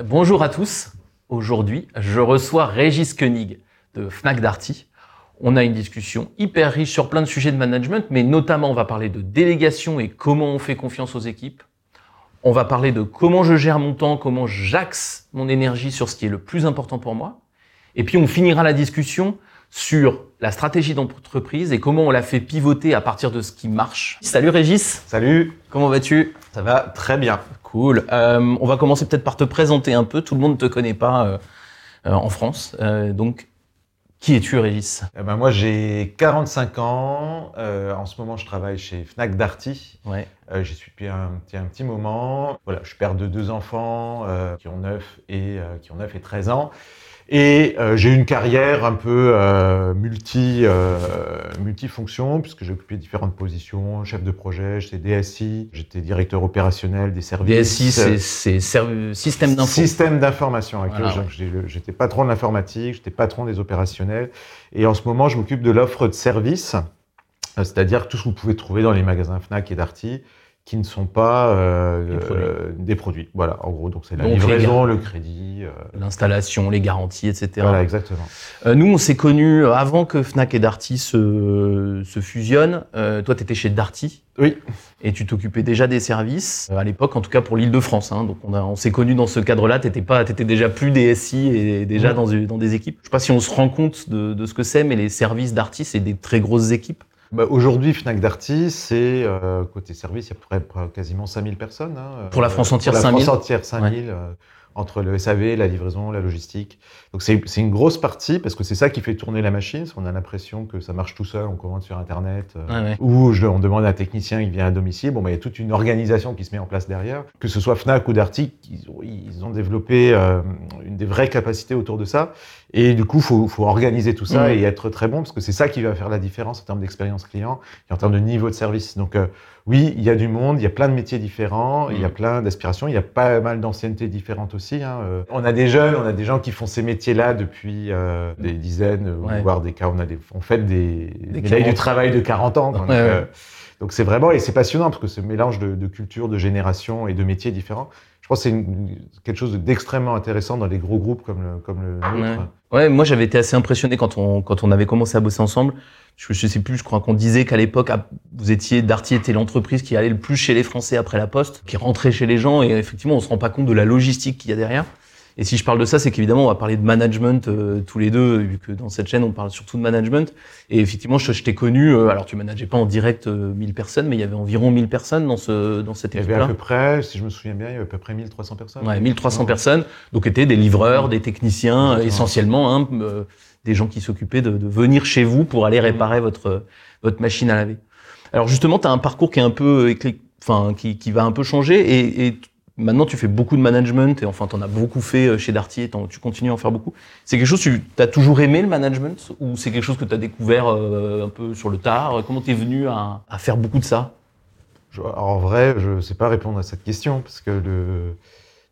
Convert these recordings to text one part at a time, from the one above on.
Bonjour à tous. Aujourd'hui, je reçois Régis Koenig de Fnac Darty. On a une discussion hyper riche sur plein de sujets de management, mais notamment on va parler de délégation et comment on fait confiance aux équipes. On va parler de comment je gère mon temps, comment j'axe mon énergie sur ce qui est le plus important pour moi. Et puis on finira la discussion sur la stratégie d'entreprise et comment on la fait pivoter à partir de ce qui marche. Salut Régis. Salut. Comment vas-tu? Ça va très bien. Cool. Euh, on va commencer peut-être par te présenter un peu. Tout le monde ne te connaît pas euh, euh, en France. Donc, qui es-tu, Régis? Eh ben moi, j'ai 45 ans. En ce moment, je travaille chez Fnac Darty. Ouais. J'y suis depuis un, petit- un petit moment. Voilà, je suis père de deux enfants qui ont 9 et qui ont 9 et 13 ans. Et euh, j'ai eu une carrière un peu euh, multi euh, multifonction puisque j'ai occupé différentes positions, chef de projet, j'étais DSI, j'étais directeur opérationnel des services. DSI, c'est- système d'info. Système d'information. Voilà, ouais. J'étais patron de l'informatique, j'étais patron des opérationnels. Et en ce moment, je m'occupe de l'offre de services, c'est-à-dire tout ce que vous pouvez trouver dans les magasins Fnac et Darty qui ne sont pas euh, Des produits. euh, des produits. Voilà, en gros, donc c'est la Donc, livraison, le crédit. euh, L'installation, les garanties, etc. voilà, exactement. Euh, nous, on s'est connus avant que Fnac et Darty se, se fusionnent. Euh, toi, tu étais chez Darty Oui, et tu t'occupais déjà des services, à l'époque, en tout cas pour l'île de France. Hein. Donc, on, s'est connus dans ce cadre-là. Tu étais déjà plus DSI et déjà dans, des équipes. Je sais pas si on se rend compte de, de ce que c'est, mais les services Darty, c'est des très grosses équipes. Bah, Aujourd'hui, Fnac Darty, c'est euh, côté service, il y a à peu près quasiment 5000 personnes. hein, Pour la France entière, pour la 5000. France entière, 5000. euh, entre le SAV, la livraison, la logistique. Donc c'est une grosse partie parce que c'est ça qui fait tourner la machine. qu'on a l'impression que ça marche tout seul, on commande sur Internet. euh, ouais. Ou je, on demande à un technicien qui vient à domicile. Bon, bah, il y a toute une organisation qui se met en place derrière. Que ce soit Fnac ou Darty, ils ont, ils ont développé euh, une des vraies capacités autour de ça. Et du coup, faut, faut organiser tout ça Mhm. et être très bon parce que c'est ça qui va faire la différence en termes d'expérience client et en termes de niveau de service. Donc euh, oui, il y a du monde, il y a plein de métiers différents, il y a Mhm. plein d'aspirations, il y a pas mal d'anciennetés différentes aussi. hein. On a des jeunes, on a des gens qui font ces métiers-là depuis euh, des dizaines, euh, Ouais. voire des cas, on a des, on fait des, des médailles 40. du travail de 40 ans. Donc, Ouais, ouais. euh, donc c'est vraiment, et c'est passionnant parce que ce mélange de, de cultures, de générations et de métiers différents, je pense que c'est quelque chose d'extrêmement intéressant dans les gros groupes comme le, comme le nôtre. Ouais, moi j'avais été assez impressionné quand on, quand on avait commencé à bosser ensemble. Je, je sais plus, je crois qu'on disait qu'à l'époque, vous étiez, Darty était l'entreprise qui allait le plus chez les Français après la Poste, qui rentrait chez les gens, et effectivement, on se rend pas compte de la logistique qu'il y a derrière. Et si je parle de ça, c'est qu'évidemment, on va parler de management euh, tous les deux, vu que dans cette chaîne, on parle surtout de management. Et effectivement, je, je t'ai connu, euh, alors tu manageais pas en direct euh, 1000 personnes, mais il y avait environ 1000 personnes dans, ce, dans cette Il y avait à peu près, si je me souviens bien, il y avait à peu près 1300 personnes. Ouais, 1300 personnes, donc étaient des livreurs, des techniciens, Exactement. essentiellement, hein, euh, des gens qui s'occupaient de, de venir chez vous pour aller réparer votre votre machine à laver. Alors justement, tu as un parcours qui est un peu éclé- enfin qui, qui va un peu changer et, et maintenant tu fais beaucoup de management et enfin tu en as beaucoup fait euh, chez Darty et tu continues à en faire beaucoup. C'est quelque chose tu as toujours aimé le management ou c'est quelque chose que tu as découvert euh, un peu sur le tard? Comment t'es venu à, à faire beaucoup de ça? Je- en vrai, je ne sais pas répondre à cette question parce que le-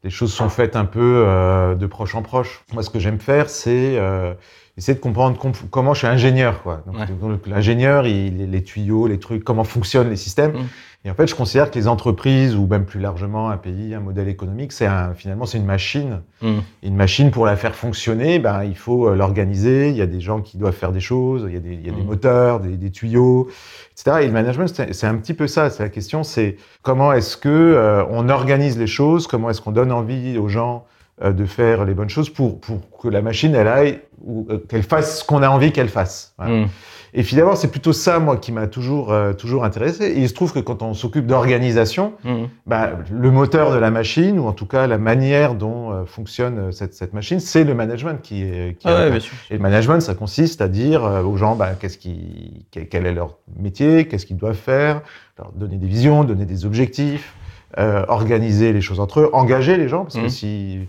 les choses sont faites un peu euh, de proche en proche. Moi, ce que j'aime faire, c'est euh, essayer de comprendre com- comment je suis ingénieur. Quoi. Donc, Ouais. l'ingénieur, il, les, les tuyaux, les trucs, comment fonctionnent les systèmes. Mm. Et en fait, je considère que les entreprises, ou même plus largement un pays, un modèle économique, c'est un, finalement c'est une machine. Mm. Une machine, pour la faire fonctionner, ben, il faut euh, l'organiser. Il y a des gens qui doivent faire des choses. Il y a des, il y a des Mhm. moteurs, des, des tuyaux, etc. Et le management, c'est un petit peu ça. C'est la question, c'est comment est-ce que euh, on organise les choses? Comment est-ce qu'on donne envie aux gens de faire les bonnes choses pour, pour que la machine, elle aille ou euh, qu'elle fasse ce qu'on a envie qu'elle fasse. Voilà. Mm. Et finalement, c'est plutôt ça, moi, qui m'a toujours, euh, toujours intéressé. Et il se trouve que quand on s'occupe d'organisation, Mm. bah, le moteur de la machine, ou en tout cas la manière dont euh, fonctionne euh, cette, cette machine, c'est le management qui est. Qui Ah est- ouais, bien sûr. Et le management, ça consiste à dire euh, aux gens bah, qu'est-ce qui, quel, est leur métier, qu'est-ce qu'ils doivent faire, leur donner des visions, donner des objectifs, euh, organiser les choses entre eux, engager les gens, parce que si euh,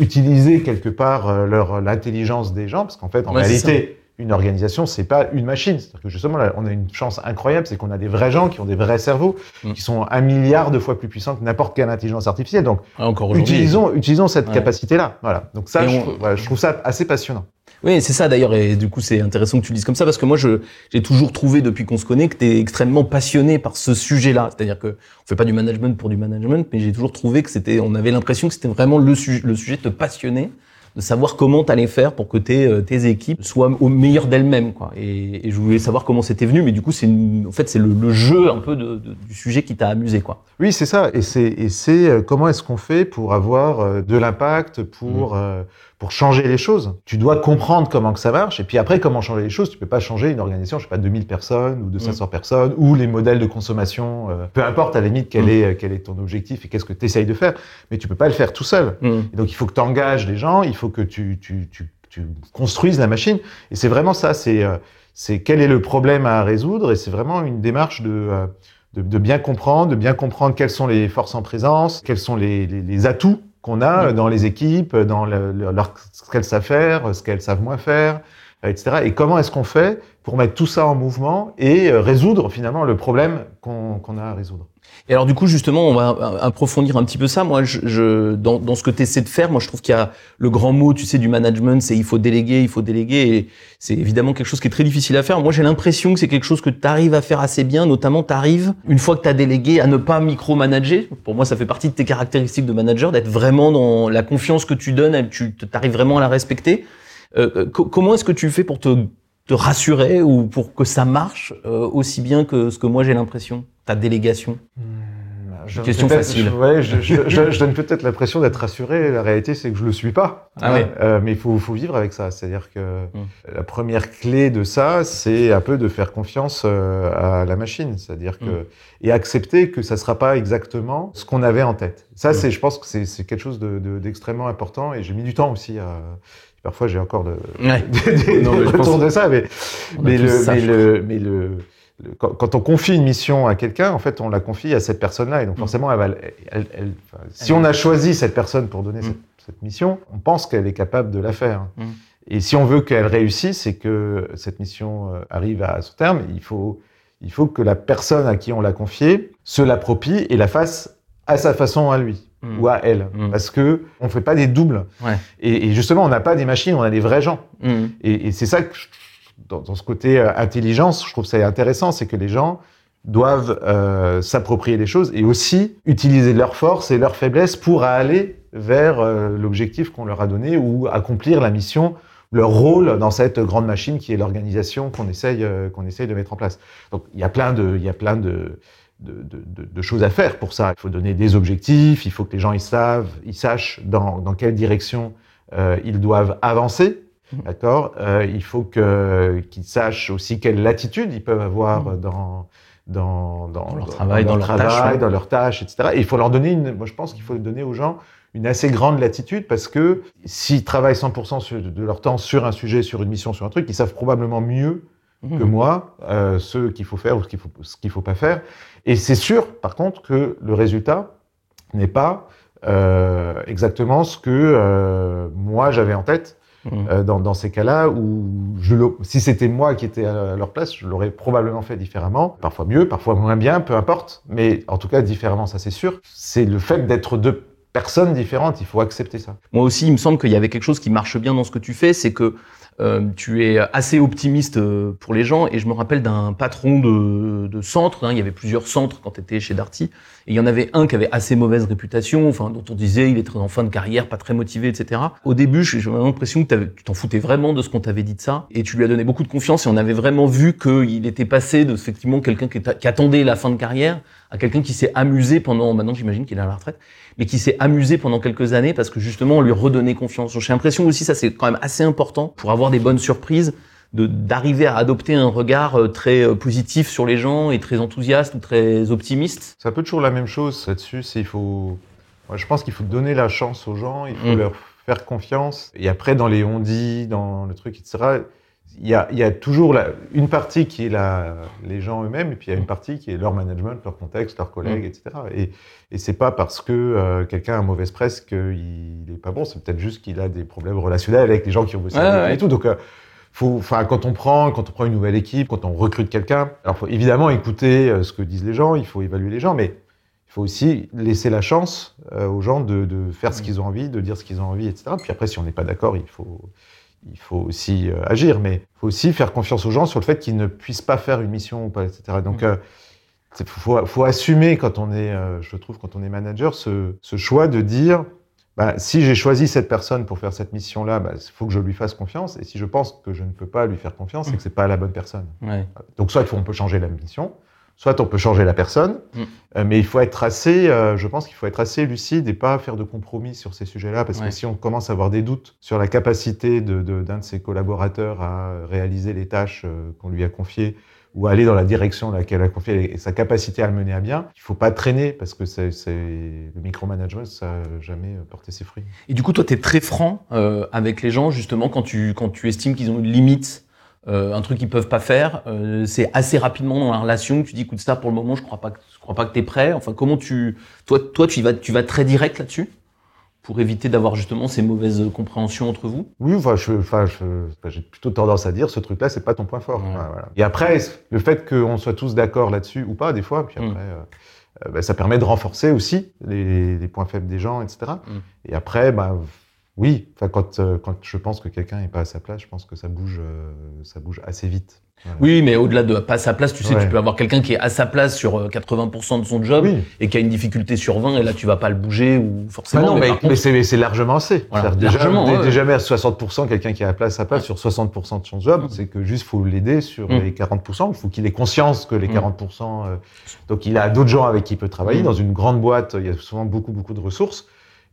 utiliser quelque part euh, leur l'intelligence des gens, parce qu'en fait, en Ouais, réalité, une organisation, c'est pas une machine. C'est-à-dire que justement, là, on a une chance incroyable, c'est qu'on a des vrais gens qui ont des vrais cerveaux, Mm. qui sont un milliard de fois plus puissants que n'importe quelle intelligence artificielle. Donc, Ah, encore utilisons, utilisons cette Ouais. capacité-là. Voilà. Donc ça, Et je, on- trouve- voilà, je trouve ça assez passionnant. Oui, c'est ça d'ailleurs, et du coup c'est intéressant que tu le dises comme ça, parce que moi j'ai toujours trouvé depuis qu'on se connaît que tu es extrêmement passionné par ce sujet-là. C'est-à-dire que on fait pas du management pour du management, mais j'ai toujours trouvé que c'était, on avait l'impression que c'était vraiment le, sujet, le sujet te passionnait de savoir comment tu allais faire pour que tes, euh, tes équipes soient au meilleur d'elles-mêmes. Quoi. Et, et, je voulais savoir comment c'était venu, mais du coup, c'est en fait, c'est le, le, jeu un peu de, de, du sujet qui t'a amusé. Quoi. Oui, c'est ça. Et c'est, et c'est euh, comment est-ce qu'on fait pour avoir euh, de l'impact, pour, mmh. euh, pour changer les choses. Tu dois comprendre comment que ça marche, et puis après, comment changer les choses. Tu peux pas changer une organisation, je sais pas, 2000 personnes ou 200 mmh. personnes, ou les modèles de consommation, euh, peu importe à la limite quel, mmh. est, quel est ton objectif et qu'est-ce que tu essayes de faire, mais tu peux pas le faire tout seul. Et donc, il faut que tu engages les gens, il faut que tu, tu, tu, tu construises la machine. Et c'est vraiment ça, c'est, c'est quel est le problème à résoudre, et c'est vraiment une démarche de de, de, bien comprendre, de bien comprendre quelles sont les forces en présence, quels sont les, les, les atouts qu'on a dans les équipes, dans le, leur, ce qu'elles savent faire, ce qu'elles savent moins faire, etc. Et comment est-ce qu'on fait pour mettre tout ça en mouvement et euh, résoudre finalement le problème qu'on qu a à résoudre? Et alors du coup justement, on va approfondir un petit peu ça. Moi, je, je dans, dans, ce que tu essaies de faire, moi je trouve qu'il y a le grand mot, tu sais, du management, c'est il faut déléguer, il faut déléguer. Et c'est évidemment quelque chose qui est très difficile à faire. Moi, j'ai l'impression que c'est quelque chose que tu arrives à faire assez bien, notamment tu arrives, une fois que tu as délégué, à ne pas micromanager. Pour moi, ça fait partie de tes caractéristiques de manager, d'être vraiment dans la confiance que tu donnes, tu arrives vraiment à la respecter. Euh, euh comment est-ce que tu fais pour te te rassurer ou pour que ça marche euh, aussi bien que ce que moi j'ai l'impression? Ta délégation mmh, je Question facile. Je, ouais, je, je, je donne peut-être l'impression d'être rassuré. La réalité, c'est que je le suis pas. Ah ouais. euh, mais il faut, faut, vivre avec ça. C'est-à-dire que mmh. la première clé de ça, c'est un peu de faire confiance euh, à la machine. C'est-à-dire que mmh. et accepter que ça sera pas exactement ce qu'on avait en tête. Ça, c'est, je pense que c'est quelque chose d'extrêmement de, important. Et j'ai mis du temps aussi à Parfois, j'ai encore de, ouais. des, non, mais retours de ça, mais, mais, le, ça, mais, le, mais le, le, quand, quand, on confie une mission à quelqu'un, en fait, on la confie à cette personne-là, et donc mm. forcément, elle va, elle, elle, enfin, si on a choisi cette personne pour donner mm. cette, cette, mission, on pense qu'elle est capable de la faire. Mm. Et si on veut qu'elle réussisse et que cette mission euh, arrive à son terme, il faut, il faut que la personne à qui on l'a confiée se l'approprie et la fasse à sa façon à lui mmh. ou à elle, mmh. parce que on fait pas des doubles. Ouais. Et, et, justement, on n'a pas des machines, on a des vrais gens. Mmh. Et, et c'est ça que je, dans, ce côté euh, intelligence, je trouve ça intéressant, c'est que les gens doivent euh, s'approprier les choses et aussi utiliser leurs forces et leurs faiblesses pour aller vers euh, l'objectif qu'on leur a donné ou accomplir la mission leur rôle dans cette grande machine qui est l'organisation qu'on essaye essaye de mettre en place. Donc il y a plein de y a plein de de, choses à faire pour ça. Il faut donner des objectifs, il faut que les gens ils savent, ils sachent dans, dans quelle direction ils doivent avancer. Mmh. D'accord. Euh, il faut qu'ils sachent aussi quelle latitude ils peuvent avoir mmh. dans dans, dans, dans leur travail, dans, dans leur, travail, tâche, ouais. dans leurs tâches, etc. Et il faut leur donner une. Moi, je pense qu'il faut donner aux gens une assez grande latitude parce que s'ils travaillent 100% sur, de leur temps sur un sujet, sur une mission, sur un truc, ils savent probablement mieux mmh. que moi euh, ce qu'il faut faire ou ce qu'il faut ce qu'il faut pas faire. Et c'est sûr, par contre, que le résultat n'est pas euh, exactement ce que euh, moi j'avais en tête mmh. euh, dans, dans, ces cas-là où je si c'était moi qui étais à leur place, je l'aurais probablement fait différemment, parfois mieux, parfois moins bien, peu importe, mais en tout cas différemment, ça c'est sûr. C'est le fait d'être deux personnes différentes, il faut accepter ça. Moi aussi, il me semble qu'il y avait quelque chose qui marche bien dans ce que tu fais, c'est que tu es assez optimiste euh, pour les gens. Et je me rappelle d'un patron de, de centre, hein, il y avait plusieurs centres quand tu étais chez Darty, et il y en avait un qui avait assez mauvaise réputation, enfin dont on disait il était en fin de carrière, pas très motivé, etc. Au début, j'ai l'impression que tu t'en foutais vraiment de ce qu'on t'avait dit de ça. Et tu lui as donné beaucoup de confiance et on avait vraiment vu qu'il était passé de effectivement quelqu'un qui, qui attendait la fin de carrière à quelqu'un qui s'est amusé pendant, maintenant j'imagine qu'il est à la retraite, mais qui s'est amusé pendant quelques années parce que justement on lui redonnait confiance. J'ai l'impression aussi ça c'est quand même assez important pour avoir des bonnes surprises de d'arriver à adopter un regard euh, très euh, positif sur les gens et très enthousiaste ou très optimiste. C'est un peu toujours la même chose là-dessus, c'est il faut moi, je pense qu'il faut donner la chance aux gens, il faut mmh. leur faire confiance et après dans les on-dit, dans le truc etc il y a, il y a toujours la, une partie qui est la, les gens eux-mêmes, et puis il y a une partie qui est leur management, leur contexte, leurs collègues, mmh. etc. Et, et c'est pas parce que euh, quelqu'un a mauvaise presse qu'il est pas bon, c'est peut-être juste qu'il a des problèmes relationnels avec les gens qui ont bossé ouais, avec ouais. et tout. Donc, euh, faut, quand on prend, quand on prend une nouvelle équipe, quand on recrute quelqu'un, alors faut évidemment écouter euh, ce que disent les gens, il faut évaluer les gens, mais il faut aussi laisser la chance aux gens de, de faire ce mmh. qu'ils ont envie, de dire ce qu'ils ont envie, etc. Puis après, si on n'est pas d'accord, il faut il faut aussi euh, agir, mais il faut aussi faire confiance aux gens sur le fait qu'ils ne puissent pas faire une mission ou pas, etc. Donc, il mmh. faut, faut, assumer quand on est, je trouve, quand on est manager, ce, ce choix de dire, bah, si j'ai choisi cette personne pour faire cette mission-là, il bah, faut que je lui fasse confiance. Et si je pense que je ne peux pas lui faire confiance, c'est que c'est pas la bonne personne. Ouais. Donc soit on peut changer la mission, soit on peut changer la personne, mm. euh, mais il faut être assez, euh, je pense qu'il faut être assez lucide et pas faire de compromis sur ces sujets-là, parce que si on commence à avoir des doutes sur la capacité d'un de, de, ses collaborateurs à réaliser les tâches euh, qu'on lui a confiées, ou aller dans la direction dans laquelle elle a confié et sa capacité à le mener à bien, il faut pas traîner parce que c'est le micromanagement, ça n'a jamais porté ses fruits. Et du coup, toi, tu es très franc euh, avec les gens, justement, quand tu, quand tu estimes qu'ils ont une limite, euh, un truc qu'ils peuvent pas faire. Euh, c'est assez rapidement dans la relation que tu dis, écoute, ça, pour le moment, je crois pas, je crois pas que tu es prêt. Enfin, comment tu. Toi, toi tu, vas, tu vas très direct là-dessus pour éviter d'avoir justement ces mauvaises compréhensions entre vous? Oui, enfin, je, enfin, j'ai plutôt tendance à dire ce truc-là, c'est pas ton point fort. voilà. Et après, le fait qu'on soit tous d'accord là-dessus ou pas, des fois, puis mm. après, euh, euh, bah, ça permet de renforcer aussi les, les, points faibles des gens, etc. Mm. Et après, bah, oui, enfin, quand, euh, quand je pense que quelqu'un n'est pas à sa place, je pense que ça bouge, ça bouge assez vite. Oui, mais au-delà de pas à sa place, tu sais, tu peux avoir quelqu'un qui est à sa place sur 80% euh, de son job et qui a une difficulté sur 20 et là tu vas pas le bouger ou forcément. Bah non, mais, c'est largement assez. déjà, ouais. jamais à 60% quelqu'un qui est à place sa place sur 60% de son job, mm. c'est que juste faut l'aider sur mm. les 40%. Il faut qu'il ait conscience que les 40%. Mm. Euh, donc il a d'autres gens avec qui il peut travailler. Dans une grande boîte, il y a souvent beaucoup beaucoup de ressources.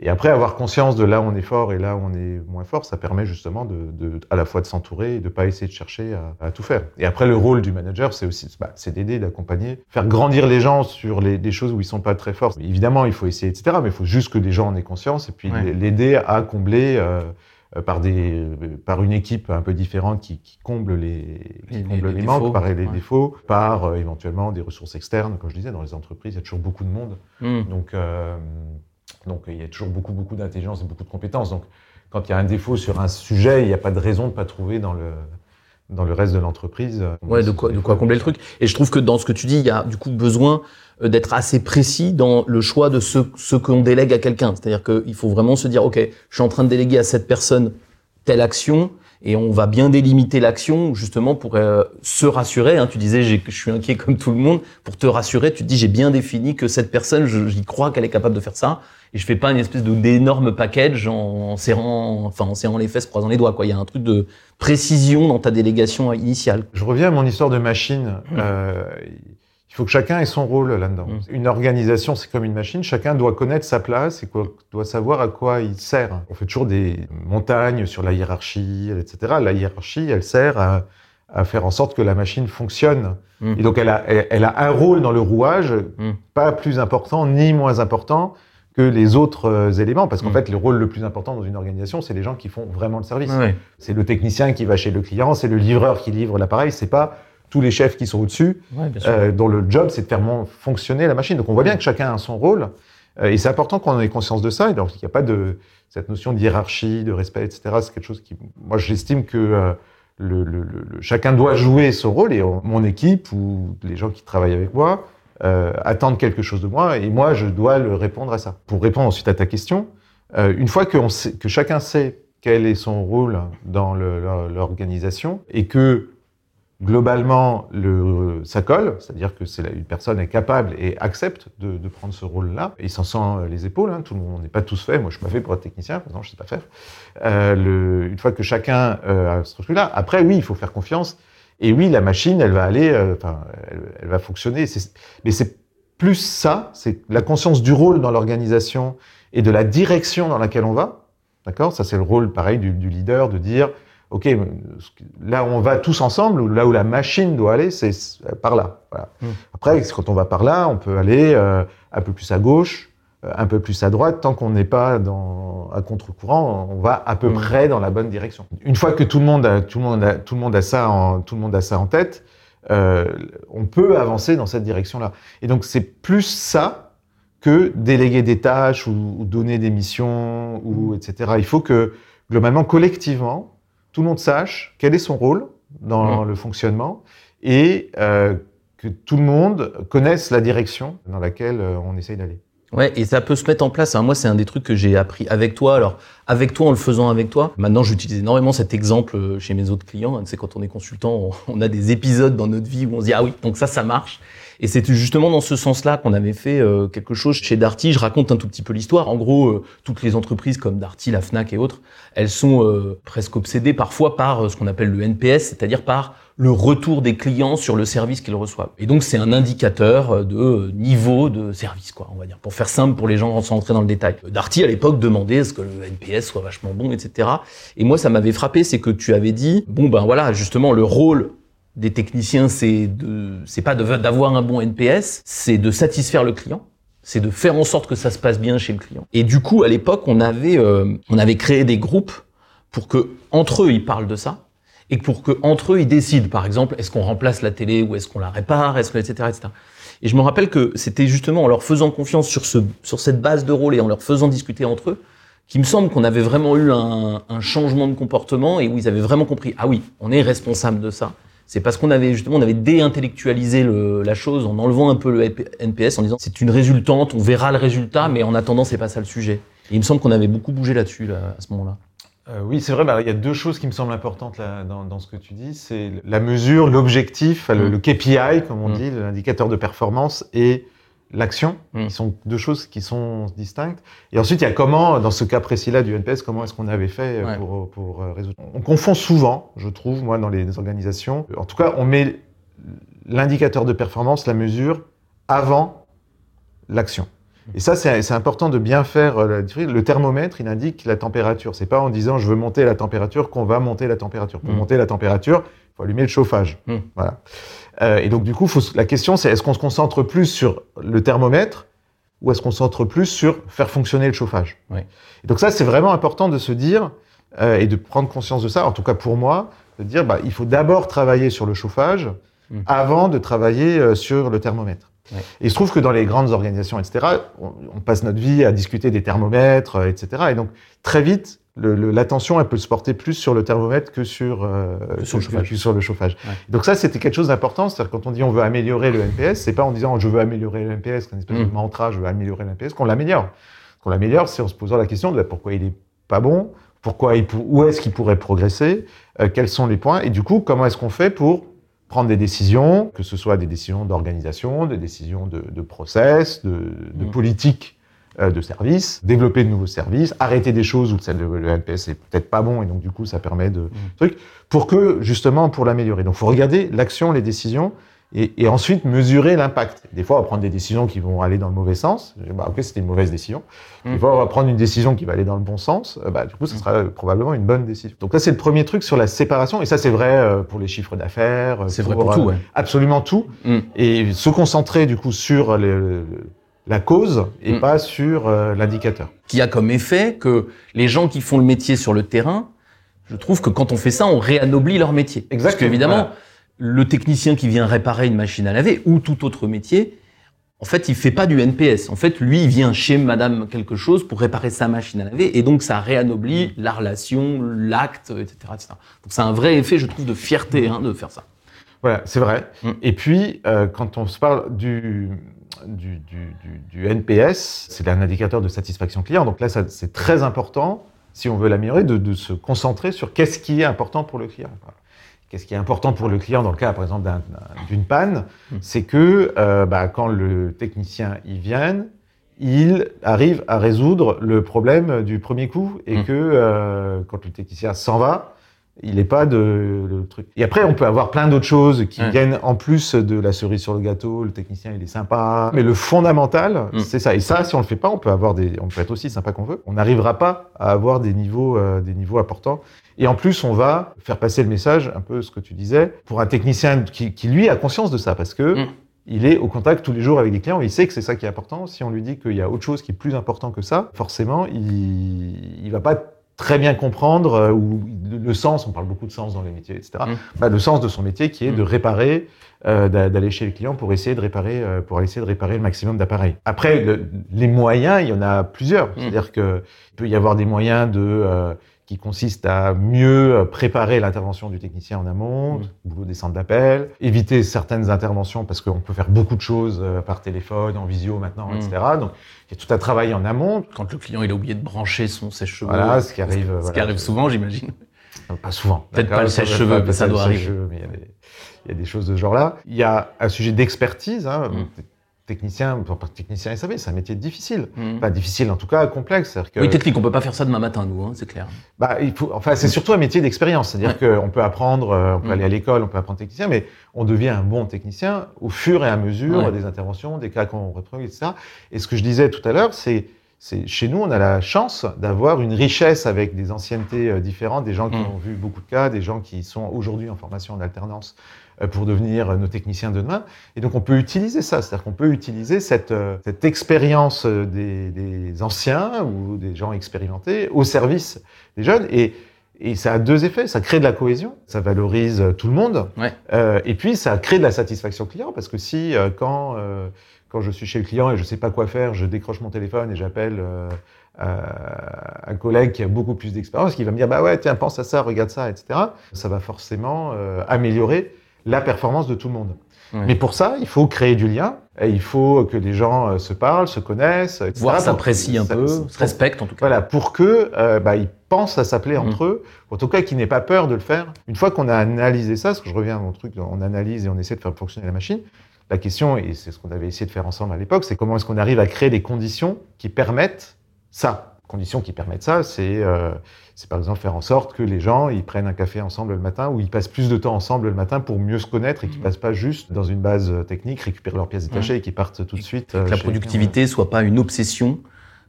Et après, avoir conscience de là où on est fort et là où on est moins fort, ça permet justement de, de à la fois de s'entourer et de pas essayer de chercher à, à, tout faire. Et après, le rôle du manager, c'est aussi, bah, c'est d'aider, d'accompagner, faire grandir les gens sur les, des choses où ils sont pas très forts. Évidemment, il faut essayer, etc. Mais il faut juste que les gens en aient conscience et puis l'aider à combler. Euh, par des par une équipe un peu différente qui, qui comble les qui les, comble les, manques, par les défauts, par euh, éventuellement des ressources externes, comme je disais dans les entreprises, il y a toujours beaucoup de monde, mmh. donc euh, donc il y a toujours beaucoup, beaucoup d'intelligence et beaucoup de compétences. Donc quand il y a un défaut sur un sujet, il n'y a pas de raison de ne pas trouver dans le, dans le reste de l'entreprise. Ouais, de quoi, de quoi combler le truc. Et je trouve que dans ce que tu dis, il y a du coup besoin euh, d'être assez précis dans le choix de ce, ce qu'on délègue à quelqu'un. C'est-à-dire qu'il faut vraiment se dire, OK, je suis en train de déléguer à cette personne telle action, et on va bien délimiter l'action justement pour euh, se rassurer. Hein. Tu disais je suis inquiet comme tout le monde. Pour te rassurer, tu te dis j'ai bien défini que cette personne, j'y crois qu'elle est capable de faire ça et je fais pas une espèce d'énorme package en, serrant, enfin en serrant les fesses, croisant les doigts. Quoi. Il y a un truc de précision dans ta délégation initiale. Je reviens à mon histoire de machine. Mmh. Euh, il faut que chacun ait son rôle là-dedans. Mmh. Une organisation, c'est comme une machine. Chacun doit connaître sa place et quoi, doit savoir à quoi il sert. On fait toujours des montagnes sur la hiérarchie, etc. La hiérarchie, elle sert à, à faire en sorte que la machine fonctionne. Mmh. Et donc, elle a, elle, a un rôle dans le rouage, pas plus important ni moins important que les autres euh, éléments, parce qu'en fait, le rôle le plus important dans une organisation, c'est les gens qui font vraiment le service. C'est le technicien qui va chez le client, c'est le livreur qui livre l'appareil, c'est pas tous les chefs qui sont au-dessus, euh, dont le job, c'est de faire fonctionner la machine. Donc on voit bien que chacun a son rôle, euh, et c'est important qu'on ait conscience de ça. Et donc il n'y a pas de cette notion de hiérarchie, de respect, etc. C'est quelque chose qui, moi, j'estime que euh, le, le, le, chacun doit jouer son rôle, et mon équipe ou les gens qui travaillent avec moi euh, attendent quelque chose de moi, et moi, je dois le répondre à ça. Pour répondre ensuite à ta question, euh, une fois que, chacun sait quel est son rôle dans l'organisation et que globalement, le, ça colle, c'est-à-dire que une personne est capable et accepte de, prendre ce rôle-là. Il s'en sent euh, les épaules. Hein, tout le monde n'est pas tous fait. Moi, je suis pas fait pour être technicien. Exemple, je sais pas faire. Euh, une fois que chacun a ce truc-là, après, oui, il faut faire confiance. Et oui, la machine, elle va aller, euh, enfin, elle, elle, va fonctionner. Mais c'est plus ça, c'est la conscience du rôle dans l'organisation et de la direction dans laquelle on va. D'accord? Ça, c'est le rôle, pareil, du, du leader, de dire OK, là où on va tous ensemble, là où la machine doit aller, c'est par là. Voilà. Mmh. Après, quand on va par là, on peut aller euh, un peu plus à gauche, un peu plus à droite. Tant qu'on n'est pas dans, à contre-courant, on va à peu mmh. près dans la bonne direction. Une fois que tout le monde a, tout le monde a, tout le monde a ça en, tout le monde a ça en tête, euh, on peut avancer dans cette direction-là. Et donc, c'est plus ça que déléguer des tâches ou, ou donner des missions ou etc. Il faut que globalement, collectivement, tout le monde sache quel est son rôle dans mmh. le fonctionnement et euh, que tout le monde connaisse la direction dans laquelle euh, on essaye d'aller. Ouais, et ça peut se mettre en place. Hein. Moi, c'est un des trucs que j'ai appris avec toi. Alors, avec toi, en le faisant avec toi. Maintenant, j'utilise énormément cet exemple euh, chez mes autres clients. C'est quand on est consultant, on a des épisodes dans notre vie où on se dit ah oui, donc ça, ça marche. Et c'est justement dans ce sens-là qu'on avait fait euh, quelque chose chez Darty. Je raconte un tout petit peu l'histoire. En gros, euh, toutes les entreprises comme Darty, la Fnac et autres, elles sont euh, presque obsédées parfois par ce qu'on appelle le NPS, c'est-à-dire par le retour des clients sur le service qu'ils reçoivent. Et donc c'est un indicateur de niveau de service, quoi, on va dire, pour faire simple pour les gens sans entrer dans le détail. Darty à l'époque demandait est-ce que le NPS soit vachement bon, etc. Et moi ça m'avait frappé, c'est que tu avais dit bon ben voilà justement le rôle des techniciens, c'est c'est pas d'avoir un bon NPS, c'est de satisfaire le client, c'est de faire en sorte que ça se passe bien chez le client. Et du coup, à l'époque, on avait, euh, on avait créé des groupes pour que entre eux ils parlent de ça et pour que entre eux ils décident. Par exemple, est-ce qu'on remplace la télé ou est-ce qu'on la répare, est-ce que etc., etc. Et je me rappelle que c'était justement en leur faisant confiance sur ce, sur cette base de rôle et en leur faisant discuter entre eux, qu'il me semble qu'on avait vraiment eu un, un changement de comportement et où ils avaient vraiment compris ah oui, on est responsable de ça c'est parce qu'on avait justement on avait déintellectualisé la chose en enlevant un peu le NPS en disant c'est une résultante, on verra le résultat, mais en attendant c'est pas ça le sujet. Et il me semble qu'on avait beaucoup bougé là-dessus à ce moment-là. Euh, oui, c'est vrai. Bah, il y a deux choses qui me semblent importantes là, dans, ce que tu dis. C'est la mesure, l'objectif, le, mm. KPI, comme on mm. dit, l'indicateur de performance, et l'action, mm. qui sont deux choses qui sont distinctes. Et ensuite, il y a comment, dans ce cas précis-là du NPS, comment est-ce qu'on avait fait euh, pour, pour, euh, résoudre? On confond souvent, je trouve, moi, dans les organisations. En tout cas, on met l'indicateur de performance, la mesure, avant l'action. Et ça, c'est important de bien faire euh, Le thermomètre, il indique la température. C'est pas en disant je veux monter la température qu'on va monter la température. Pour mm. monter la température, il faut allumer le chauffage. Mm. Voilà. Euh, et donc, du coup, faut, la question, c'est est-ce qu'on se concentre plus sur le thermomètre ou est-ce qu'on se concentre plus sur faire fonctionner le chauffage oui. Et donc ça, c'est vraiment important de se dire euh, et de prendre conscience de ça. En tout cas, pour moi, de dire, bah, il faut d'abord travailler sur le chauffage mm. avant de travailler euh, sur le thermomètre. Et il se trouve que dans les grandes organisations, etc., on, on, passe notre vie à discuter des thermomètres, euh, etc. Et donc, très vite, l'attention, elle peut se porter plus sur le thermomètre que sur, euh, sur, le chauffage. sur le chauffage. Donc ça, c'était quelque chose d'important. C'est-à-dire quand on dit on veut améliorer le NPS, c'est pas en disant je veux améliorer le NPS, une espèce de mm. mantra, je veux améliorer le NPS, qu'on l'améliore. Qu'on l'améliore, c'est en se posant la question de pourquoi il est pas bon, pourquoi il, où est-ce qu'il pourrait progresser, euh, quels sont les points, et du coup, comment est-ce qu'on fait pour prendre des décisions, que ce soit des décisions d'organisation, des décisions de, de process, de, de mm. politique de services, développer de nouveaux services, arrêter des choses où le, NPS est peut-être pas bon et donc du coup ça permet de mm. trucs pour que justement pour l'améliorer. Donc faut regarder l'action, les décisions et, et ensuite mesurer l'impact. Des fois on va prendre des décisions qui vont aller dans le mauvais sens. Bah, ok c'était une mauvaise décision. Des fois on va prendre une décision qui va aller dans le bon sens. Euh, bah, du coup ça mm. sera probablement une bonne décision. Donc ça c'est le premier truc sur la séparation et ça c'est vrai euh, pour les chiffres d'affaires. C'est vrai pour tout. Ouais. Absolument tout. Mm. Et se concentrer du coup sur les, la cause et mm. pas sur euh, l'indicateur. Qui a comme effet que les gens qui font le métier sur le terrain, je trouve que quand on fait ça, on réanoblit leur métier. Exactement. Parce qu'évidemment, le technicien qui vient réparer une machine à laver ou tout autre métier, en fait, il fait pas du NPS. En fait, lui, il vient chez Madame quelque chose pour réparer sa machine à laver, et donc ça réanoblit la relation, l'acte, etc., etc. Donc c'est un vrai effet, je trouve, de fierté hein, de faire ça. Voilà, c'est vrai. Mm. Et puis, euh, quand on se parle du du, du, du, NPS, c'est un indicateur de satisfaction client. Donc là, c'est très important, si on veut l'améliorer, de, de, se concentrer sur qu'est-ce qui est important pour le client. Qu'est-ce qui est important pour le client dans le cas, par exemple, d'une panne, hmm. c'est que euh, bah, quand le technicien y vient, il arrive à résoudre le problème du premier coup et hmm. que euh, quand le technicien s'en va, il n'est pas de le truc. Et après, on peut avoir plein d'autres choses qui viennent en plus de la cerise sur le gâteau. Le technicien, il est sympa. Mais le fondamental, mm. c'est ça. Et ça, si on le fait pas, on peut avoir des, on peut être aussi sympa qu'on veut. On n'arrivera pas à avoir des niveaux, euh, des niveaux importants. Et en plus, on va faire passer le message, un peu ce que tu disais, pour un technicien qui, qui lui a conscience de ça, parce que mm. il est au contact tous les jours avec des clients. Il sait que c'est ça qui est important. Si on lui dit qu'il y a autre chose qui est plus important que ça, forcément, il, il va pas très bien comprendre euh, ou le sens, on parle beaucoup de sens dans les métiers, etc. Mmh. Bah, le sens de son métier qui est de mmh. réparer, euh, d'aller chez le client pour essayer de réparer, euh, pour essayer de réparer le maximum d'appareils. Après, les moyens, il y en a plusieurs. Mmh. C'est-à-dire que il peut y avoir des moyens de qui consiste à mieux préparer l'intervention du technicien en amont, Mmh. boulot des centres d'appel, éviter certaines interventions parce qu'on peut faire beaucoup de choses euh, par téléphone, en visio maintenant, Mmh. etc. Donc il y a tout un travail en amont. Quand le client il a oublié de brancher son sèche-cheveux. Voilà, ce qui arrive, Ce qui arrive souvent, j'imagine. Pas souvent. Peut-être pas le sèche-cheveux, mais ça doit arriver. sèche-cheveux, mais il y a des- il y a des choses de ce genre-là. Il y a un sujet d'expertise. Hein. Mm. Technicien, pas technicien SAV, c'est un métier difficile. Pas difficile, en tout cas, complexe. Que, Oui, technique, on peut pas faire ça demain matin, nous, hein, c'est clair. bah, il faut, enfin, c'est surtout un métier d'expérience. C'est-à-dire qu'on peut apprendre, euh, on peut Mm. aller à l'école, on peut apprendre technicien, mais on devient un bon technicien au fur et à mesure Ouais. des interventions, des cas qu'on reprend, etc. Et ce que je disais tout à l'heure, c'est, c'est chez nous, on a la chance d'avoir une richesse avec des anciennetés euh, différentes, des gens qui Mm. ont vu beaucoup de cas, des gens qui sont aujourd'hui en formation en alternance pour devenir euh, nos techniciens de demain. Et donc, on peut utiliser ça. C'est-à-dire qu'on peut utiliser cette, euh, cette expérience euh, des, des anciens ou des gens expérimentés au service des jeunes. Et, et ça a deux effets. Ça crée de la cohésion, ça valorise euh, tout le monde. Ouais. Euh, et puis, ça crée de la satisfaction client parce que si, euh, quand, euh, quand je suis chez le client et je sais pas quoi faire, je décroche mon téléphone et j'appelle euh, euh, un collègue qui a beaucoup plus d'expérience, qui va me dire, bah ouais, tiens, pense à ça, regarde ça, etc. Ça va forcément euh, améliorer la performance de tout le monde. Mais pour ça, il faut créer du lien, et il faut que les gens euh, se parlent, se connaissent, etc. Voir Pour- s'apprécie un peu, se respecte en tout cas. voilà, pour que euh, bah, ils pensent à s'appeler Mm. entre eux, en tout cas qu'ils n'aient pas peur de le faire. Une fois qu'on a analysé ça, parce que je reviens à mon truc, on analyse et on essaie de faire fonctionner la machine, la question, et c'est ce qu'on avait essayé de faire ensemble à l'époque, c'est comment est-ce qu'on arrive à créer des conditions qui permettent ça. Conditions qui permettent ça, c'est euh, c'est par exemple faire en sorte que les gens ils prennent un café ensemble le matin ou ils passent plus de temps ensemble le matin pour mieux se connaître et qu'ils Mhm. passent pas juste dans une base euh, technique, récupérer leurs pièces détachées et qu'ils partent tout de suite. euh, que la chez- productivité soit pas une obsession,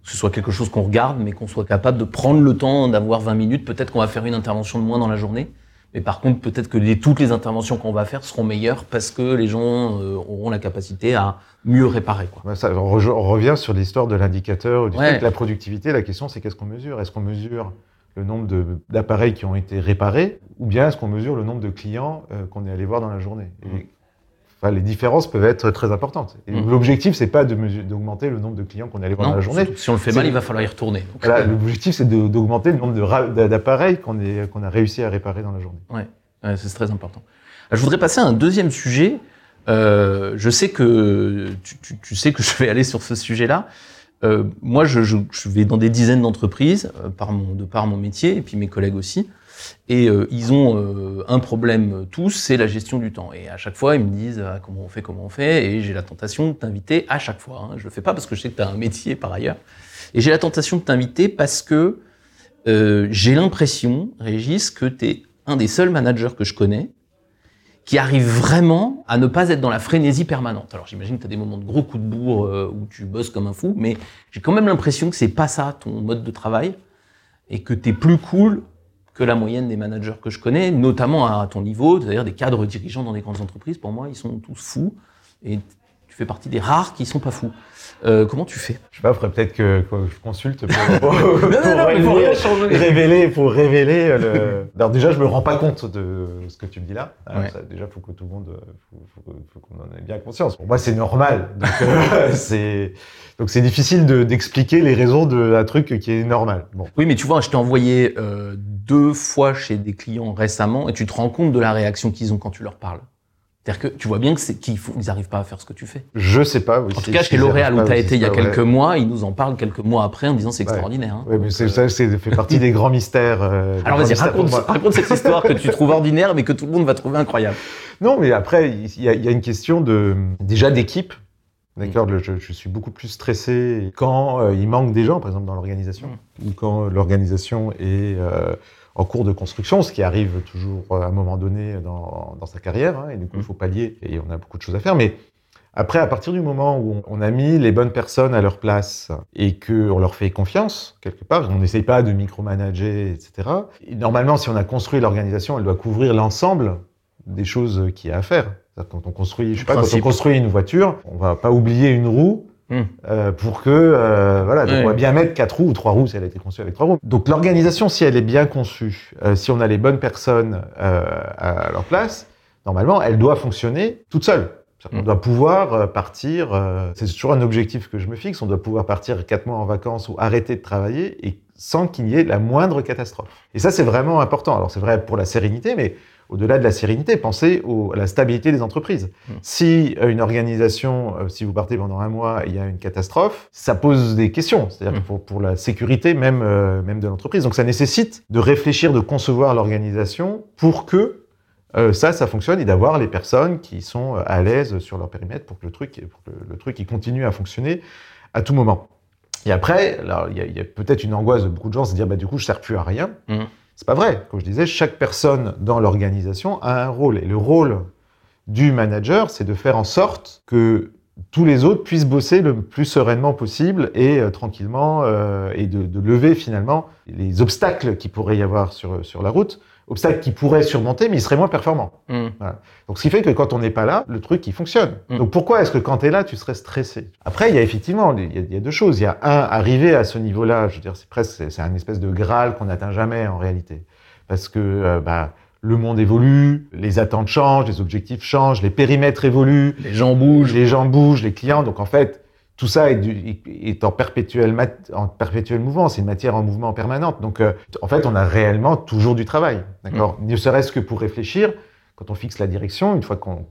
que ce soit quelque chose qu'on regarde, mais qu'on soit capable de prendre le temps d'avoir 20 minutes. Peut-être qu'on va faire une intervention de moins dans la journée, mais par contre, peut-être que les- toutes les interventions qu'on va faire seront meilleures parce que les gens euh, auront la capacité à mieux réparer. Quoi. Ça, on, revient sur l'histoire de l'indicateur, du Ouais. fait que la productivité. La question, c'est qu'est-ce qu'on mesure? Est-ce qu'on mesure le nombre d'appareils qui ont été réparés ou bien est-ce qu'on mesure le nombre de clients euh, qu'on est allé voir dans la journée? Et, enfin, Les différences peuvent être très importantes. Et Mm. L'objectif, c'est pas d'augmenter le nombre de clients qu'on est allé voir dans la journée. si on le fait mal, il va falloir y retourner. Voilà, L'objectif, c'est d'augmenter le nombre d'appareils qu'on qu'on a réussi à réparer dans la journée. Ouais, c'est très important. Je voudrais passer à un deuxième sujet. Euh, je sais que tu, tu- tu sais que je vais aller sur ce sujet-là. Euh, moi, je, je- je vais dans des dizaines d'entreprises euh, par mon, de par mon métier et puis mes collègues aussi. Et euh, ils ont euh, un problème euh, tous, c'est la gestion du temps. Et à chaque fois, ils me disent ah, comment on fait, comment on fait? Et j'ai la tentation de t'inviter à chaque fois. Hein. Je le fais pas parce que je sais que tu un métier par ailleurs. Et j'ai la tentation de t'inviter parce que euh, j'ai l'impression, Régis, que tu es un des seuls managers que je connais qui arrive vraiment à ne pas être dans la frénésie permanente. Alors j'imagine que tu as des moments de gros coups de bourre euh, où tu bosses comme un fou, mais j'ai quand même l'impression que c'est pas ça ton mode de travail et que tu es plus cool que la moyenne des managers que je connais, notamment à ton niveau, c'est-à-dire des cadres dirigeants dans des grandes entreprises. Pour moi, ils sont tous fous et tu fais partie des rares qui sont pas fous. Euh, comment tu fais? Je sais pas, faudrait peut-être que, que je consulte pour, pour- pour révéler- rien révéler, pour révéler le. Alors déjà, je me rends pas compte de ce que tu me dis là. Ouais. ça, déjà, faut que tout le monde, euh, faut, faut- faut qu'on en ait bien conscience. Pour moi, c'est normal. Donc euh, c'est donc c'est difficile de- d'expliquer les raisons d'un truc qui est normal. Bon. Oui, mais tu vois, je t'ai envoyé euh, deux fois chez des clients récemment et tu te rends compte de la réaction qu'ils ont quand tu leur parles. C'est-à-dire que tu vois bien que qu'ils n'arrivent pas à faire ce que tu fais. Je sais pas. Oui, En tout cas, chez L'Oréal, où tu as été il y a quelques vrai. mois, ils nous en parlent quelques mois après en disant c'est extraordinaire. hein. Oui, mais c'est euh, ça, fait partie des grands mystères. euh, Alors vas-y, raconte, raconte cette histoire que tu trouves ordinaire mais que tout le monde va trouver incroyable. Non, mais après, il y, a, il y a une question de déjà d'équipe. D'accord, le- je, je suis beaucoup plus stressé quand euh, il manque des gens, par exemple dans l'organisation, ou quand l'organisation est euh, en cours de construction, ce qui arrive toujours euh, à un moment donné dans, dans sa carrière, hein, et du coup Mm. il faut pallier, et on a beaucoup de choses à faire. Mais après, à partir du moment où on, a mis les bonnes personnes à leur place et qu'on leur fait confiance, quelque part, on n'essaye pas de micromanager, etc. Et normalement, si on a construit l'organisation, elle doit couvrir l'ensemble des choses qu'il y a à faire. Quand on construit, je sais pas, quand on construit une voiture, on va pas oublier une roue Hmm. euh, pour que euh, voilà, donc Ouais. on va bien mettre quatre roues ou trois roues si elle a été conçue avec trois roues. Donc l'organisation, si elle est bien conçue, euh, si on a les bonnes personnes à leur place, normalement, elle doit fonctionner toute seule. Qu'on Hmm. doit pouvoir partir. c'est toujours un objectif que je me fixe. On doit pouvoir partir quatre mois en vacances ou arrêter de travailler et sans qu'il y ait la moindre catastrophe. Et ça, c'est vraiment important. Alors, c'est vrai pour la sérénité, mais au-delà de la sérénité, pensez à la stabilité des entreprises. Mmh. Si euh, une organisation, euh, si vous partez pendant un mois, il y a une catastrophe, ça pose des questions, c'est-à-dire mmh. pour, pour, la sécurité même, euh, même de l'entreprise. Donc ça nécessite de réfléchir, de concevoir l'organisation pour que ça, ça fonctionne et d'avoir les personnes qui sont à l'aise sur leur périmètre pour que le truc, pour que le truc il continue à fonctionner à tout moment. Et après, il y a, a peut-être une angoisse de beaucoup de gens, c'est de dire bah, du coup, je sers plus à rien. Mmh. C'est pas vrai. Comme je disais, chaque personne dans l'organisation a un rôle. Et le rôle du manager, c'est de faire en sorte que tous les autres puissent bosser le plus sereinement possible et euh, tranquillement euh, et de, de, lever finalement les obstacles qui pourrait y avoir sur, sur la route obstacle qu'il pourrait surmonter, mais il serait moins performant. Hmm. Donc, ce qui fait que quand on n'est pas là, le truc, il fonctionne. Hmm. Donc, pourquoi est-ce que quand tu es là, tu serais stressé? Après, il y a effectivement, il y a, deux choses. Il y a un, arriver à ce niveau-là, je veux dire, c'est presque, c'est un espèce de graal qu'on n'atteint jamais en réalité. Parce que, euh, bah, le monde évolue, les attentes changent, les objectifs changent, les périmètres évoluent. Les gens bougent. Les gens bougent, les clients. Donc, en fait, tout ça est, en, perpétuel en perpétuel mouvement, c'est une matière en mouvement permanente. Donc, euh, en fait, on a réellement toujours du travail, d'accord mm. Ne serait-ce que pour réfléchir, quand on fixe la direction, une fois qu'on,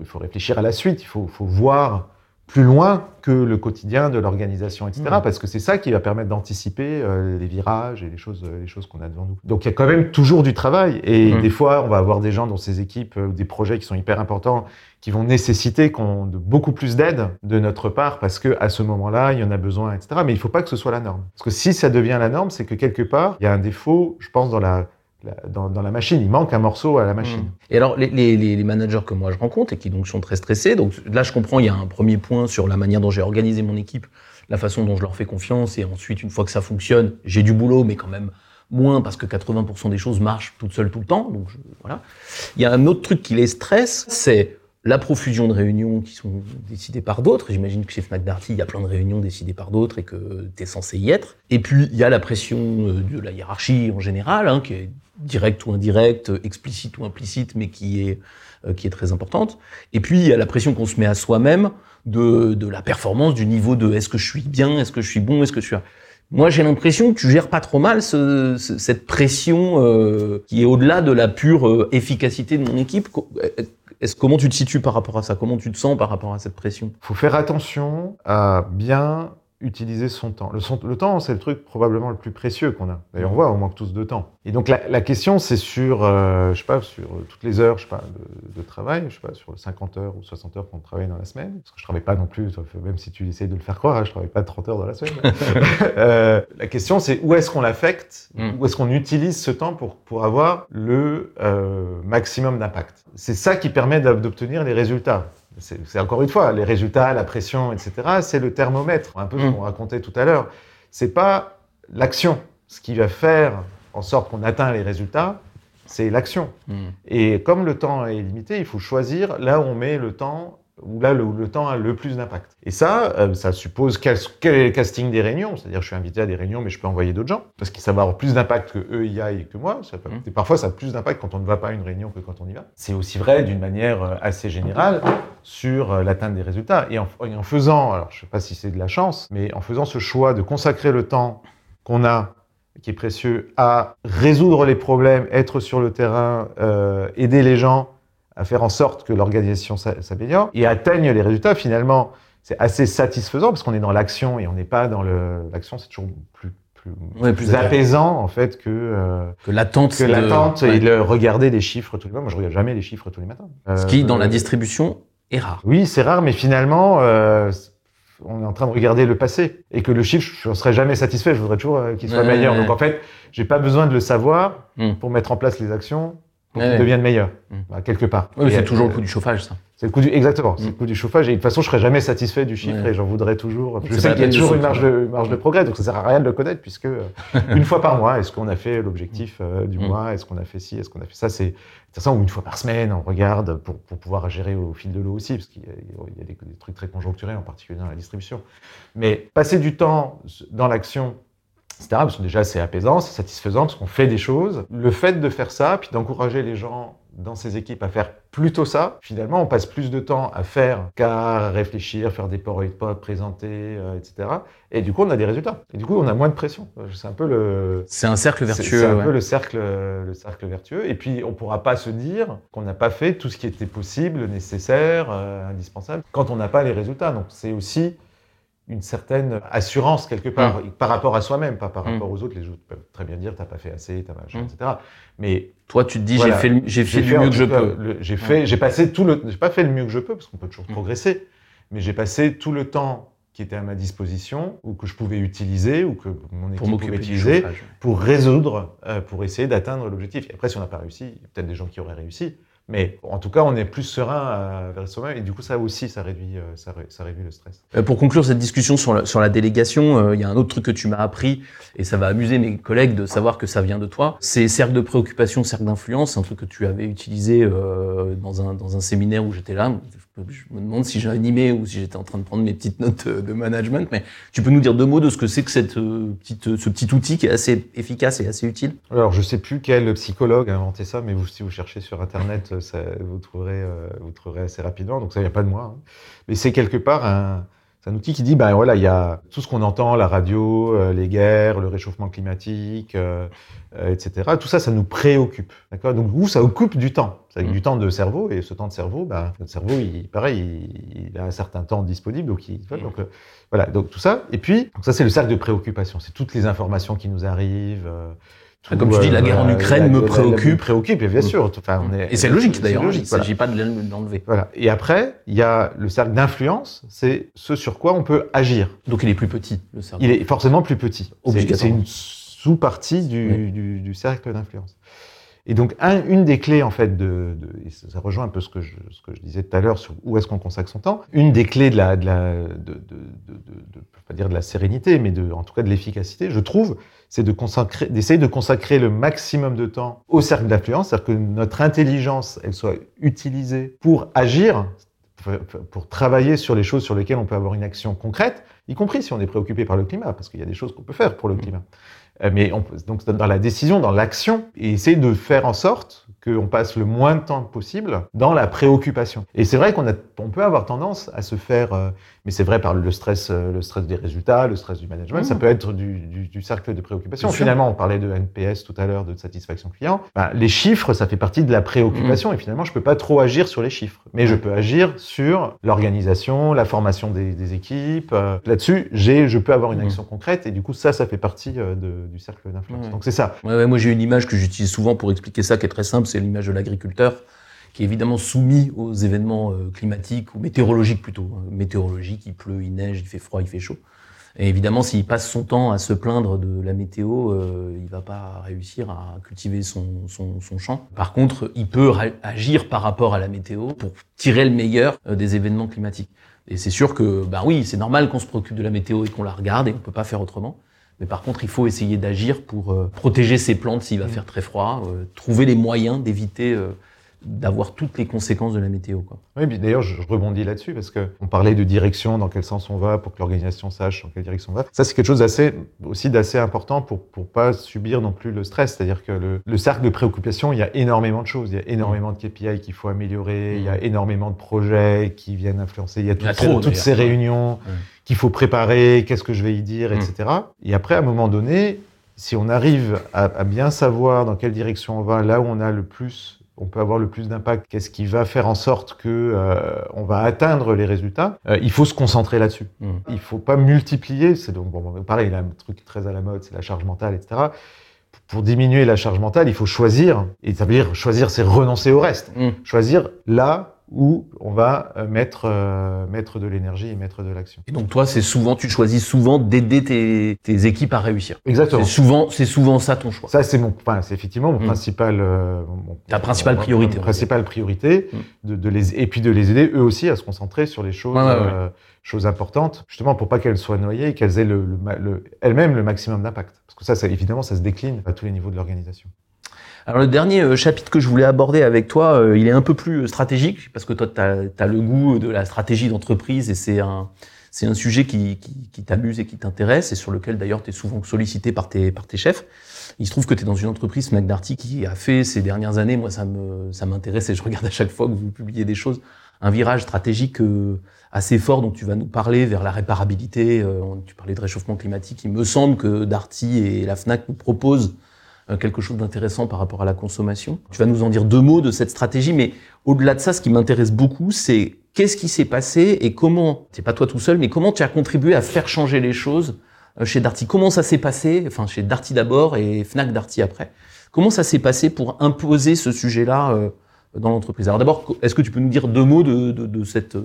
il faut réfléchir à la suite, il faut, faut voir plus loin que le quotidien de l'organisation, etc. Mmh. Parce que c'est ça qui va permettre d'anticiper euh, les virages et les choses, euh, les choses qu'on a devant nous. Donc il y a quand même toujours du travail. Et mmh. des fois, on va avoir des gens dans ces équipes euh, ou des projets qui sont hyper importants, qui vont nécessiter qu'on de beaucoup plus d'aide de notre part parce que à ce moment-là, il y en a besoin, etc. Mais il ne faut pas que ce soit la norme. Parce que si ça devient la norme, c'est que quelque part, il y a un défaut, je pense, dans la dans, la machine. Il manque un morceau à la machine. Mmh. Et alors, les, managers que moi je rencontre et qui donc sont très stressés, donc là je comprends, il y a un premier point sur la manière dont j'ai organisé mon équipe, la façon dont je leur fais confiance, et ensuite, une fois que ça fonctionne, j'ai du boulot, mais quand même moins parce que 80% des choses marchent toutes seules tout le temps. Donc voilà. Il y a un autre truc qui les stresse, c'est la profusion de réunions qui sont décidées par d'autres. J'imagine que chez Fnac Darty, il y a plein de réunions décidées par d'autres et que tu es censé y être. Et puis, il y a la pression euh, de la hiérarchie en général, hein, qui est directe ou indirecte, explicite ou implicite, mais qui est, euh, qui est très importante. Et puis, il y a la pression qu'on se met à soi-même de, de la performance, du niveau de est-ce que je suis bien, est-ce que je suis bon, est-ce que je suis... Moi, j'ai l'impression que tu gères pas trop mal ce, cette pression euh, qui est au-delà de la pure efficacité de mon équipe. Comment tu te situes par rapport à ça? Comment tu te sens par rapport à cette pression? Il faut faire attention à bien utiliser son temps. Le, temps, c'est le truc probablement le plus précieux qu'on a. D'ailleurs, on voit, on manque tous de temps. Et donc, la, question, c'est sur, euh, je sais pas, sur toutes les heures, je sais pas, de, travail, je sais pas, sur 50 heures ou 60 heures qu'on travaille dans la semaine. Parce que je travaille pas non plus, même si tu essayes de le faire croire, hein, je travaille pas 30 heures dans la semaine. euh, la question, c'est où est-ce qu'on l'affecte, mm. où est-ce qu'on utilise ce temps pour, pour avoir le euh, maximum d'impact? C'est ça qui permet d'obtenir les résultats c'est encore une fois, les résultats, la pression, etc., c'est le thermomètre, un peu ce mm. qu'on racontait tout à l'heure. C'est pas l'action. Ce qui va faire en sorte qu'on atteint les résultats, c'est l'action. Mm. Et comme le temps est limité, il faut choisir là où on met le temps où là le, le, temps a le plus d'impact. Et ça, euh, ça suppose quel, quel, est le casting des réunions. C'est-à-dire, je suis invité à des réunions, mais je peux envoyer d'autres gens parce que ça va avoir plus d'impact que eux y aillent que moi. Ça mmh. Et parfois, ça a plus d'impact quand on ne va pas à une réunion que quand on y va. C'est aussi vrai d'une manière euh, assez générale sur euh, l'atteinte des résultats. Et en, en faisant, alors je sais pas si c'est de la chance, mais en faisant ce choix de consacrer le temps qu'on a qui est précieux à résoudre les problèmes, être sur le terrain, euh, aider les gens à faire en sorte que l'organisation s'améliore et atteigne les résultats. Finalement, c'est assez satisfaisant parce qu'on est dans l'action et on n'est pas dans le. L'action, c'est toujours plus plus, plus apaisant en fait que euh, que l'attente que l'attente et le regarder des chiffres tous les matins. Moi, je regarde jamais les chiffres tous les matins. Ce qui, dans la euh, distribution, est rare. Oui, c'est rare, mais finalement, euh, on est en train de regarder le passé et que le chiffre, je ne serais jamais satisfait. Je voudrais toujours euh, qu'il soit meilleur. Donc en fait, j'ai pas besoin de le savoir hmm. pour mettre en place les actions pour qu'ils deviennent meilleurs, mmh. bah, quelque part. Oui, c'est toujours le coût du chauffage, ça. C'est le coût du, exactement, c'est le mmh. coût du chauffage. Et de toute façon, je serais jamais satisfait du chiffre et j'en voudrais toujours. Je sais qu'il y a toujours une marge de, marge de progrès, donc ça sert à rien de le connaître puisque euh, une fois par mois, est-ce qu'on a fait l'objectif euh, du mmh. mois, est-ce qu'on a fait ci, est-ce qu'on a fait ça, c'est ça ou une fois par semaine, on regarde pour, pour pouvoir gérer au fil de l'eau aussi, parce qu'il y a, des, des, trucs très conjoncturels, en particulier dans la distribution. Mais passer du temps dans l'action etc. Parce que déjà, c'est apaisant, c'est satisfaisant, parce qu'on fait des choses. Le fait de faire ça, puis d'encourager les gens dans ses équipes à faire plutôt ça, finalement, on passe plus de temps à faire qu'à réfléchir, faire des PowerPoint, présenter, euh, etc. Et du coup, on a des résultats. Et du coup, on a moins de pression. C'est un peu le. C'est un cercle vertueux. C'est un ouais. peu le cercle, le cercle vertueux. Et puis, on ne pourra pas se dire qu'on n'a pas fait tout ce qui était possible, nécessaire, euh, indispensable, quand on n'a pas les résultats. Donc, c'est aussi une certaine assurance quelque part Mm. par rapport à soi-même, pas par Mm. rapport aux autres. Les autres peuvent très bien dire t'as pas fait assez, t'as machin, Mm. etc. Mais Toi, tu te dis, Voilà. j'ai fait, le- j'ai fait en mieux que je peux. le- J'ai fait, j'ai passé tout le, j'ai pas fait le mieux que je peux parce qu'on peut toujours Mm. progresser, mais j'ai passé tout le temps qui était à ma disposition ou que je pouvais utiliser ou que mon équipe Pour pouvait utiliser pour résoudre, euh, pour essayer d'atteindre l'objectif. Et après, si on n'a pas réussi, il y a peut-être des gens qui auraient réussi. Mais en tout cas, on est plus serein euh, vers soi-même et du coup, ça aussi, ça réduit, euh, ça, ré- ça réduit le stress. Euh, Pour conclure cette discussion sur la, sur la délégation, il y a un autre truc que tu m'as appris, et ça va amuser mes collègues de savoir que ça vient de toi. C'est cercle de préoccupation, cercle d'influence, un truc que tu avais utilisé dans, un, dans un séminaire où j'étais là. Je, me demande si j'ai animé ou si j'étais en train de prendre mes petites notes de management, mais tu peux nous dire deux mots de ce que c'est que cette, euh, petite, ce petit outil qui est assez efficace et assez utile? Alors, je sais plus quel psychologue a inventé ça, mais si vous cherchez sur Internet, ça, vous, trouverez, euh, vous trouverez assez rapidement. Donc, ça vient pas de moi. hein. Mais c'est quelque part un, c'est un outil qui dit, ben voilà, il y a tout ce qu'on entend, la radio, euh, les guerres, le réchauffement climatique, euh, euh, etc. Tout ça, ça nous préoccupe. D'accord? Donc, vous, ça occupe du temps. Ça occupe Mm. du temps de cerveau. Et ce temps de cerveau, ben, notre cerveau, il, pareil, il, il a un certain temps disponible. Donc, il, Mm. donc voilà, donc tout ça. Et puis, donc ça, c'est le cercle de préoccupation. C'est toutes les informations qui nous arrivent. Ah, comme tu dis, la guerre en Ukraine me préoccupe. me préoccupe, et bien sûr. Enfin, on est, Et c'est logique d'ailleurs, hein, il ne voilà. s'agit pas de l'enlever. Voilà. Et après, il y a le cercle d'influence, c'est ce sur quoi on peut agir. Donc il est plus petit, le cercle. Il est forcément plus petit. C'est- une sous-partie du, Oui. du, du cercle d'influence. Et donc, un- une des clés, en fait, de, de- et ça rejoint un peu ce que je, ce que je disais tout à l'heure sur où est-ce qu'on consacre son temps. Une des clés de la, de la, de, de, de, de- de- je peux pas dire de la sérénité, mais de, en tout cas de l'efficacité, je trouve, c'est de consacrer, d'essayer de consacrer le maximum de temps au cercle d'influence, c'est-à-dire que notre intelligence, elle soit utilisée pour agir, pour travailler sur les choses sur lesquelles on peut avoir une action concrète, y compris si on est préoccupé par le climat, parce qu'il y a des choses qu'on peut faire pour le climat. Euh, Mais on donc dans la décision, dans l'action, et essayer de faire en sorte qu'on passe le moins de temps possible dans la préoccupation. Et c'est vrai qu'on on peut avoir tendance à se faire, euh, mais c'est vrai par le stress, euh, le stress des résultats, le stress du management, Mmh. ça peut être du, du, du cercle de préoccupation. Bien sûr. Finalement, on parlait de NPS tout à l'heure, de satisfaction client. Ben, les chiffres, ça fait partie de la préoccupation. Mmh. Et finalement, je peux pas trop agir sur les chiffres, mais je peux agir sur l'organisation, la formation des, des équipes. euh, Là-dessus, j'ai, je peux avoir une Mmh. action concrète. Et du coup, ça, ça fait partie de- du cercle d'influence. Donc c'est ça. Ouais, ouais, moi j'ai une image que j'utilise souvent pour expliquer ça, qui est très simple, c'est l'image de l'agriculteur, qui est évidemment soumis aux événements euh, climatiques ou météorologiques plutôt. hein. Météorologique, il pleut, il neige, il fait froid, il fait chaud. Et évidemment, s'il passe son temps à se plaindre de la météo, euh, il va pas réussir à cultiver son, son, champ. Par contre, il peut agir par rapport à la météo pour tirer le meilleur euh, des événements climatiques. Et c'est sûr que, bah oui, c'est normal qu'on se préoccupe de la météo et qu'on la regarde et on peut pas faire autrement. Mais par contre, il faut essayer d'agir pour euh, protéger ses plantes s'il va faire très froid, euh, trouver les moyens d'éviter euh, d'avoir toutes les conséquences de la météo. Quoi. Oui, d'ailleurs, je je rebondis là-dessus parce que on parlait de direction, dans quel sens on va, pour que l'organisation sache dans quelle direction on va. Ça, c'est quelque chose d'assez, aussi d'assez important pour pour pas subir non plus le stress. C'est-à-dire que le, le cercle de préoccupation, il y a énormément de choses. Il y a énormément de KPI qu'il faut améliorer. Il y a énormément de projets qui viennent influencer. Il y a toutes, y a ces, toutes réunions qu'il faut préparer. Qu'est-ce que je vais y dire, Mm. etc. Et après, à un moment donné, si on arrive à, à bien savoir dans quelle direction on va, là où on a le plus on peut avoir le plus d'impact, qu'est-ce qui va faire en sorte que euh, on va atteindre les résultats, euh, il faut se concentrer là-dessus. Mm. Il faut pas multiplier, c'est donc bon, pareil, là, un truc très à la mode, c'est la charge mentale, etc. Pour diminuer la charge mentale, il faut choisir, et ça veut dire choisir, c'est renoncer au reste. Mm. Choisir là où on va euh, mettre, euh, mettre de l'énergie et mettre de l'action. Et donc toi, c'est souvent, tu choisis souvent d'aider tes, tes équipes à réussir. Exactement. C'est souvent, c'est souvent ça ton choix. Ça, c'est mon, enfin, c'est effectivement mon Mm. principal, euh, mon- Ta principale mon- priorité, mon principale priorité, Mm. de, de les, et puis de les aider eux aussi à se concentrer sur les choses, Ouais, ouais, ouais. euh, choses importantes, justement pour pas qu'elles soient noyées et qu'elles aient le, le le- elles-mêmes le maximum d'impact. Parce que ça, ça, évidemment, ça se décline à tous les niveaux de l'organisation. Alors le dernier euh, chapitre que je voulais aborder avec toi, euh, il est un peu plus euh, stratégique, parce que toi, tu as, le goût de la stratégie d'entreprise et c'est un, C'est un sujet qui, qui, qui t'amuse et qui t'intéresse et sur lequel d'ailleurs tu es souvent sollicité par tes, par tes chefs. Il se trouve que tu es dans une entreprise, Fnac Darty, qui a fait ces dernières années, moi ça me ça m'intéresse et je regarde à chaque fois que vous publiez des choses, un virage stratégique assez fort dont tu vas nous parler vers la réparabilité. Tu parlais de réchauffement climatique. Il me semble que Darty et la Fnac nous proposent quelque chose d'intéressant par rapport à la consommation. Tu vas nous en dire deux mots de cette stratégie, mais au-delà de ça, ce qui m'intéresse beaucoup, c'est qu'est-ce qui s'est passé et comment, c'est pas toi tout seul, mais comment tu as contribué à faire changer les choses euh, chez Darty? Comment ça s'est passé, enfin chez Darty d'abord et Fnac Darty après? Comment ça s'est passé pour imposer ce sujet-là euh, dans l'entreprise? Alors d'abord, est-ce que tu peux nous dire deux mots de, de, de cette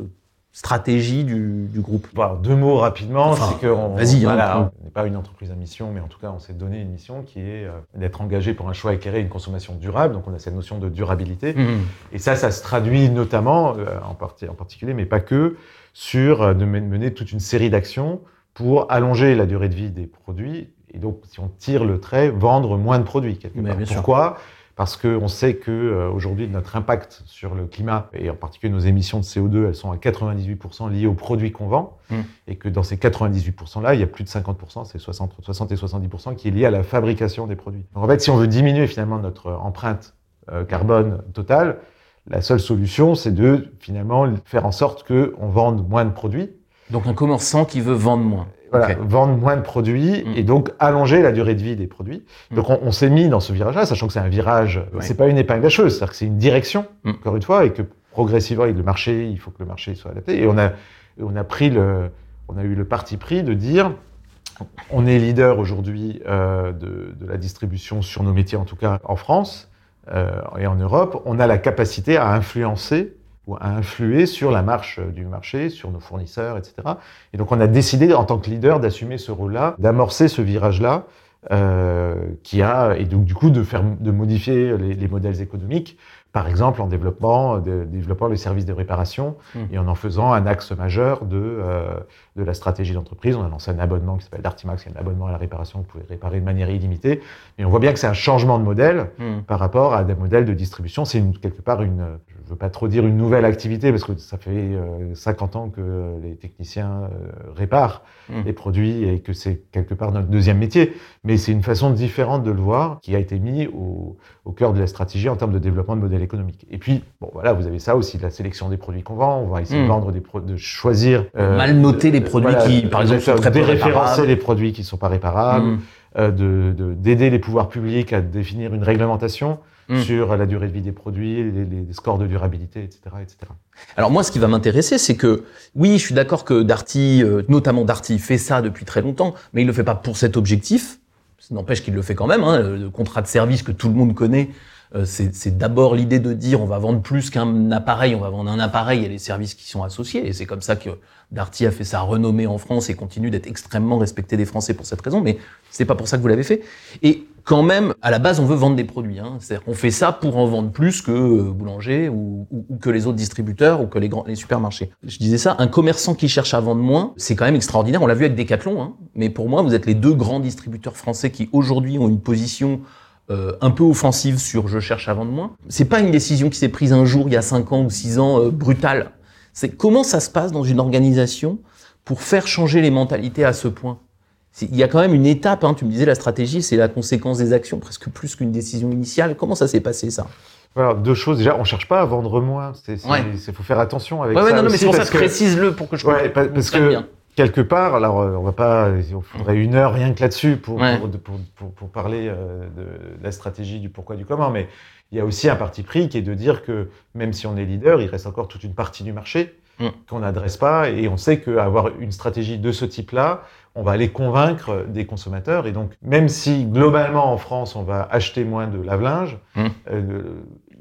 stratégie du, du groupe? Deux mots rapidement, Enfin, c'est qu'on hein, voilà, n'est pas une entreprise à mission, mais en tout cas on s'est donné une mission qui est euh, d'être engagé pour un choix éclairé et une consommation durable. Donc on a cette notion de durabilité. Mhm. Et ça, ça se traduit notamment, euh, en, partie, en particulier, mais pas que, sur euh, de men- mener toute une série d'actions pour allonger la durée de vie des produits. Et donc, si on tire le trait, vendre moins de produits. quelque part. bien sûr. Parce qu'on sait que euh, notre impact sur le climat et en particulier nos émissions de CO2, elles sont à 98% liées aux produits qu'on vend, Mm. et que dans ces 98%-là, il y a plus de 50%, c'est 60, 60 et 70% qui est lié à la fabrication des produits. Donc en fait, si on veut diminuer finalement notre empreinte euh, carbone totale, la seule solution, c'est de finalement faire en sorte qu'on vende moins de produits. Donc un commerçant qui veut vendre moins. Voilà, vendre moins de produits Mm. et donc allonger la durée de vie des produits. Mm. Donc on, on s'est mis dans ce virage-là, sachant que c'est un virage, Ouais. c'est pas une épingle à cheuse, c'est-à-dire que c'est une direction, Mm. encore une fois, et que progressivement, avec le marché, il faut que le marché soit adapté. Et on a, on a pris le, on a eu le parti pris de dire, on est leader aujourd'hui euh, de, de la distribution sur nos métiers, en tout cas en France euh, et en Europe. On a la capacité à influencer ou à influer sur la marche du marché, sur nos fournisseurs, etc. Et donc on a décidé, en tant que leader, d'assumer ce rôle-là, d'amorcer ce virage-là, euh, qui a et donc du coup de modifier les modèles économiques, par exemple en développant, de, développant les services de réparation Mm. et en en faisant un axe majeur de euh, de la stratégie d'entreprise. On a lancé un abonnement qui s'appelle Dartimax, qui est un abonnement à la réparation. Vous pouvez réparer de manière illimitée. Et on voit bien que c'est un changement de modèle Mhm. par rapport à des modèles de distribution. C'est quelque part une, je veux pas trop dire une nouvelle activité parce que ça fait euh, 50 ans que les techniciens euh, réparent Mm. les produits et que c'est quelque part notre deuxième métier. Mais c'est une façon différente de le voir qui a été mis au, au cœur de la stratégie en termes de développement de modèles économiques. Et puis, bon, voilà, vous avez ça aussi, la sélection des produits qu'on vend. On va essayer de vendre des de choisir. euh, Mal noter les produits qui, par exemple, sont très déréférencer les produits qui ne sont pas réparables Mhm. euh, de- de- d'aider les pouvoirs publics à définir une réglementation Mm. sur la durée de vie des produits, les, les- scores de durabilité, etc. etc. Alors moi, ce qui va m'intéresser, c'est que oui, je suis d'accord que Darty, euh, notamment Darty, fait ça depuis très longtemps, mais il le fait pas pour cet objectif. N'empêche qu'il le fait quand même. Hein, le contrat de service que tout le monde connaît, euh, c'est c'est d'abord l'idée de dire on va vendre plus qu'un appareil, on va vendre un appareil et les services qui sont associés. Et c'est comme ça que Darty a fait sa renommée en France et continue d'être extrêmement respecté des Français pour cette raison. Mais c'est pas pour ça que vous l'avez fait. Et quand même, à la base, on veut vendre des produits. Hein. Fait ça pour en vendre plus que euh, boulanger ou, que les autres distributeurs ou que les, grands, les supermarchés. Je disais ça, un commerçant qui cherche à vendre moins, c'est quand même extraordinaire. On l'a vu avec Decathlon, hein. mais pour moi, vous êtes les deux grands distributeurs français qui aujourd'hui ont une position euh, un peu offensive sur je cherche à vendre moins. C'est pas une décision qui s'est prise un jour, il y a cinq ans ou six ans, euh, brutale. C'est comment ça se passe dans une organisation pour faire changer les mentalités à ce point? Il y a quand même une étape, hein, tu me disais la stratégie, c'est la conséquence des actions, presque plus qu'une décision initiale. Comment ça s'est passé ça? Voilà, deux choses. Déjà, on cherche pas à vendre moins. Ouais. c'est- faut faire attention avec Ouais, ça. ouais, non, non, mais c'est pour ça que que- précise-le pour que je Ouais, pa- parce comprenne que bien. quelque part, alors euh, on va pas, il faudrait une heure rien que là-dessus pour, Ouais. pour, pour, pour- pour parler euh, de la stratégie, du pourquoi, du comment. Mais il y a aussi un parti pris qui est de dire que même si on est leader, il reste encore toute une partie du marché Mm. qu'on n'adresse pas. Et on sait qu'avoir une stratégie de ce type-là, on va aller convaincre des consommateurs. Et donc, même si globalement en France, on va acheter moins de lave-linge, Mm. euh,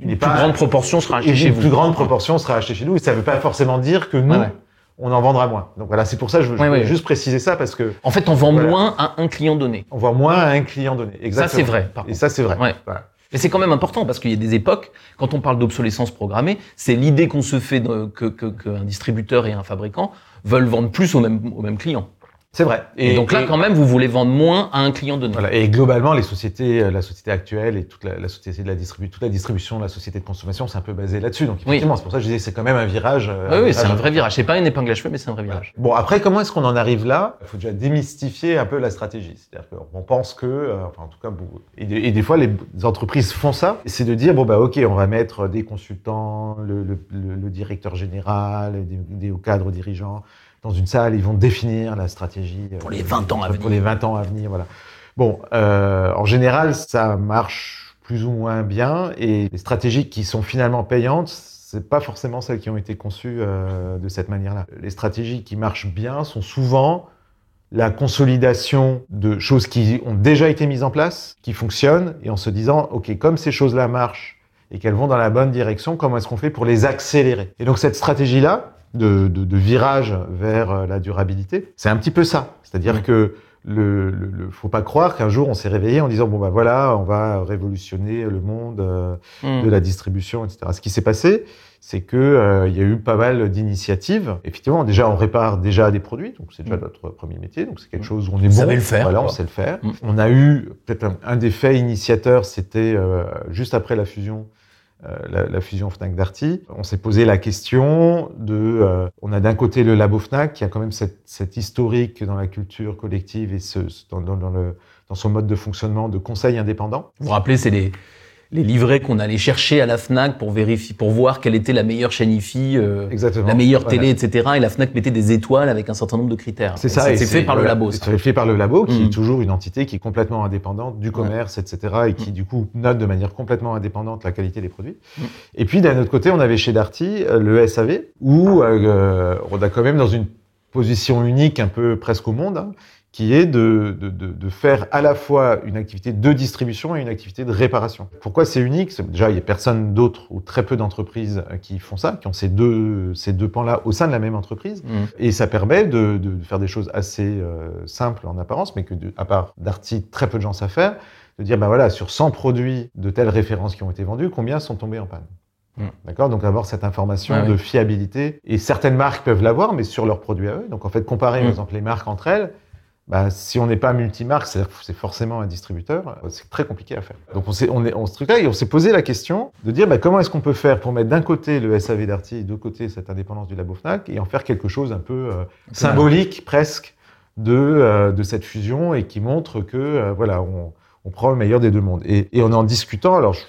Une plus pas grande proportion sera achetée et chez une plus grande proportion sera achetée chez nous. Et ça ne veut pas forcément dire que nous, Ouais, ouais. on en vendra moins. Donc voilà, c'est pour ça que je, Ouais, ouais. juste préciser ça parce que En fait, on vend Voilà. moins à un client donné. on voit moins à un client donné. Exactement. Ça, c'est vrai. Par Et contre. ça, c'est vrai. Voilà. Mais c'est quand même important parce qu'il y a des époques, quand on parle d'obsolescence programmée, c'est l'idée qu'on se fait de- que que- qu'un distributeur et un fabricant veulent vendre plus au même, au même client. C'est vrai. Et, donc là, quand même, vous voulez vendre moins à un client donné. Voilà. Et globalement, les sociétés, euh, la société actuelle et toute la, la société de la distribution, toute la distribution la société de consommation, c'est un peu basé là-dessus. Donc effectivement, c'est pour ça que je disais, c'est quand même un virage. euh, oui, oui, c'est un vrai virage. C'est pas une épingle à cheveux, mais c'est un vrai virage. Bon, après, comment est-ce qu'on en arrive là? Il faut déjà démystifier un peu la stratégie. C'est-à-dire qu'on pense que, euh, enfin, en tout cas, et, de- et des fois, les entreprises font ça. C'est de dire, bon, bah, ok, on va mettre des consultants, le, le- le- le directeur général, des, des hauts cadres dirigeants dans une salle, ils vont définir la stratégie. euh, Pour les 20 ans à Pour venir. les 20 ans à venir, voilà. Bon, euh, en général, ça marche plus ou moins bien, et les stratégies qui sont finalement payantes, c'est pas forcément celles qui ont été conçues euh, de cette manière-là. Les stratégies qui marchent bien sont souvent la consolidation de choses qui ont déjà été mises en place, qui fonctionnent, et en se disant, OK, comme ces choses-là marchent et qu'elles vont dans la bonne direction, comment est-ce qu'on fait pour les accélérer? Et donc cette stratégie-là, de, de- de virage vers euh, la durabilité, c'est un petit peu ça. C'est-à-dire que le, le, le- faut pas croire qu'un jour on s'est réveillé en disant bon bah voilà on va révolutionner le monde euh, Hmm. de la distribution etc. Ce qui s'est passé c'est que euh, il y a eu pas mal d'initiatives. Effectivement déjà on répare déjà des produits donc c'est déjà Mm. notre premier métier donc c'est quelque Mm. chose où on est Vous bon. savez le faire, Voilà on quoi. sait le faire. Mm. On a eu peut-être un, un des faits initiateurs c'était euh, juste après la fusion la, la fusion Fnac Darty, on s'est posé la question de, euh, on a d'un côté le labo Fnac qui a quand même cette, historique dans la culture collective et dans, dans son mode de fonctionnement de conseil indépendant. Vous vous rappelez, c'est les, les livrets qu'on allait chercher à la Fnac pour vérifier, pour voir quelle était la meilleure chaîne IFI, euh, la meilleure Voilà. télé, etc. Et la Fnac mettait des étoiles avec un certain nombre de critères. C'est ça. C'est fait par le labo. C'est fait par le labo, qui Mm. est toujours une entité qui est complètement indépendante du commerce, etc., et qui Mm. du coup note de manière complètement indépendante la qualité des produits. Mm. Et puis d'un autre côté, on avait chez Darty euh, le SAV, où euh, on a quand même dans une position unique, un peu presque au monde, hein, qui est de, de, de, faire à la fois une activité de distribution et une activité de réparation. Pourquoi c'est unique? Déjà, il n'y a personne d'autre ou très peu d'entreprises euh, qui font ça, qui ont ces deux, ces deux pans-là au sein de la même entreprise. Hmm. Et ça permet de, de faire des choses assez euh, simples en apparence, mais que, à part Darty, très peu de gens savent faire, de dire, ben voilà, sur 100 produits de telles références qui ont été vendus, combien sont tombés en panne? Mm. D'accord? Donc avoir cette information de fiabilité, et certaines marques peuvent l'avoir, mais sur leurs produits à eux. Donc en fait, comparer Mm. par exemple les marques entre elles, bah, si on n'est pas multimarque, c'est c'est forcément un distributeur, euh, c'est très compliqué à faire. Donc on s'est on est, on se truc là et on s'est posé la question de dire bah, comment est-ce qu'on peut faire pour mettre d'un côté le SAV Darty et de l'autre côté cette indépendance du labo Fnac et en faire quelque chose un peu euh, symbolique presque de, euh, de cette fusion et qui montre que euh, voilà on, on prend le meilleur des deux mondes. Et, et en en discutant, alors je-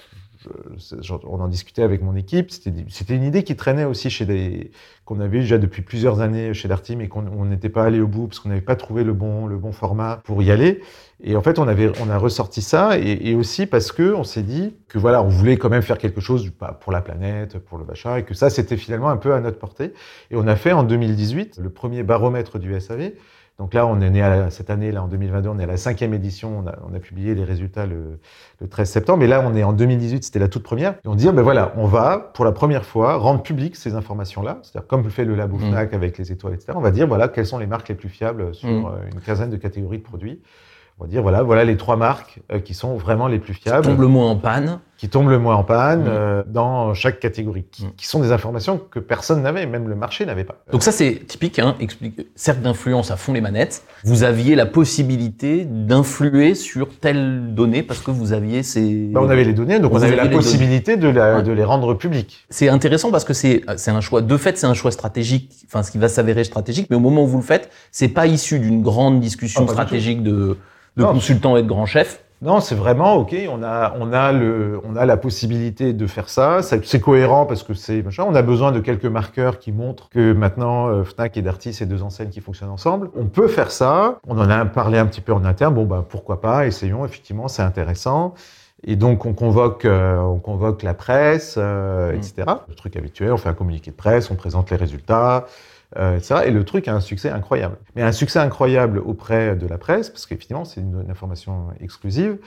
on en discutait avec mon équipe, c'était une idée qui traînait aussi chez des qu'on avait déjà depuis plusieurs années chez Darty, mais qu'on on n'était pas allé au bout parce qu'on n'avait pas trouvé le bon le bon format pour y aller. Et en fait, on avait on a ressorti ça et, aussi parce que on s'est dit que voilà, on voulait quand même faire quelque chose pas pour la planète, pour le machin, et que ça c'était finalement un peu à notre portée. Et on a fait en 2018 le premier baromètre du SAV. Donc là, on est né à la- cette année, là en 2022, on est à la cinquième édition. On a, on a publié les résultats le, le 13 septembre. Et là, on est en 2018, c'était la toute première. Et on dit, ah ben voilà, on va pour la première fois rendre public ces informations-là. C'est-à-dire comme le fait le labo Mm. Fnac avec les étoiles, etc. On va dire voilà quelles sont les marques les plus fiables sur Mm. euh, une quinzaine de catégories de produits. On va dire voilà voilà les trois marques euh, qui sont vraiment les plus fiables Tombe le moins en panne. Qui tombent le moins en panne Mm. euh, dans chaque catégorie, qui, Mm. qui sont des informations que personne n'avait, même le marché n'avait pas. Donc ça, c'est typique, hein, explique, cercle d'influence à fond les manettes. Vous aviez la possibilité d'influer sur telle donnée parce que vous aviez ces... Bah, on avait les données, donc Vous on avait la possibilité de, la- Ouais. de les rendre publiques. C'est intéressant parce que c'est un choix. De fait, c'est un choix stratégique. Enfin, ce qui va s'avérer stratégique, mais au moment où vous le faites, c'est pas issu d'une grande discussion Ah, stratégique de, de Non. consultants et de grands chefs. Non, c'est vraiment ok. On a, on a le, on a la possibilité de faire ça. C'est cohérent parce que c'est machin. On a besoin de quelques marqueurs qui montrent que maintenant euh, Fnac et Darty, c'est deux enseignes qui fonctionnent ensemble. On peut faire ça. On en a parlé un petit peu en interne. Bon, bah pourquoi pas? Essayons. Effectivement, c'est intéressant. Et donc on convoque, euh, on convoque la presse, euh, Mm. etc. Le truc habituel. On fait un communiqué de presse, on présente les résultats. Euh, etc. Et le truc a un succès incroyable. Mais un succès incroyable auprès de la presse, parce qu'effectivement, c'est une, une information exclusive,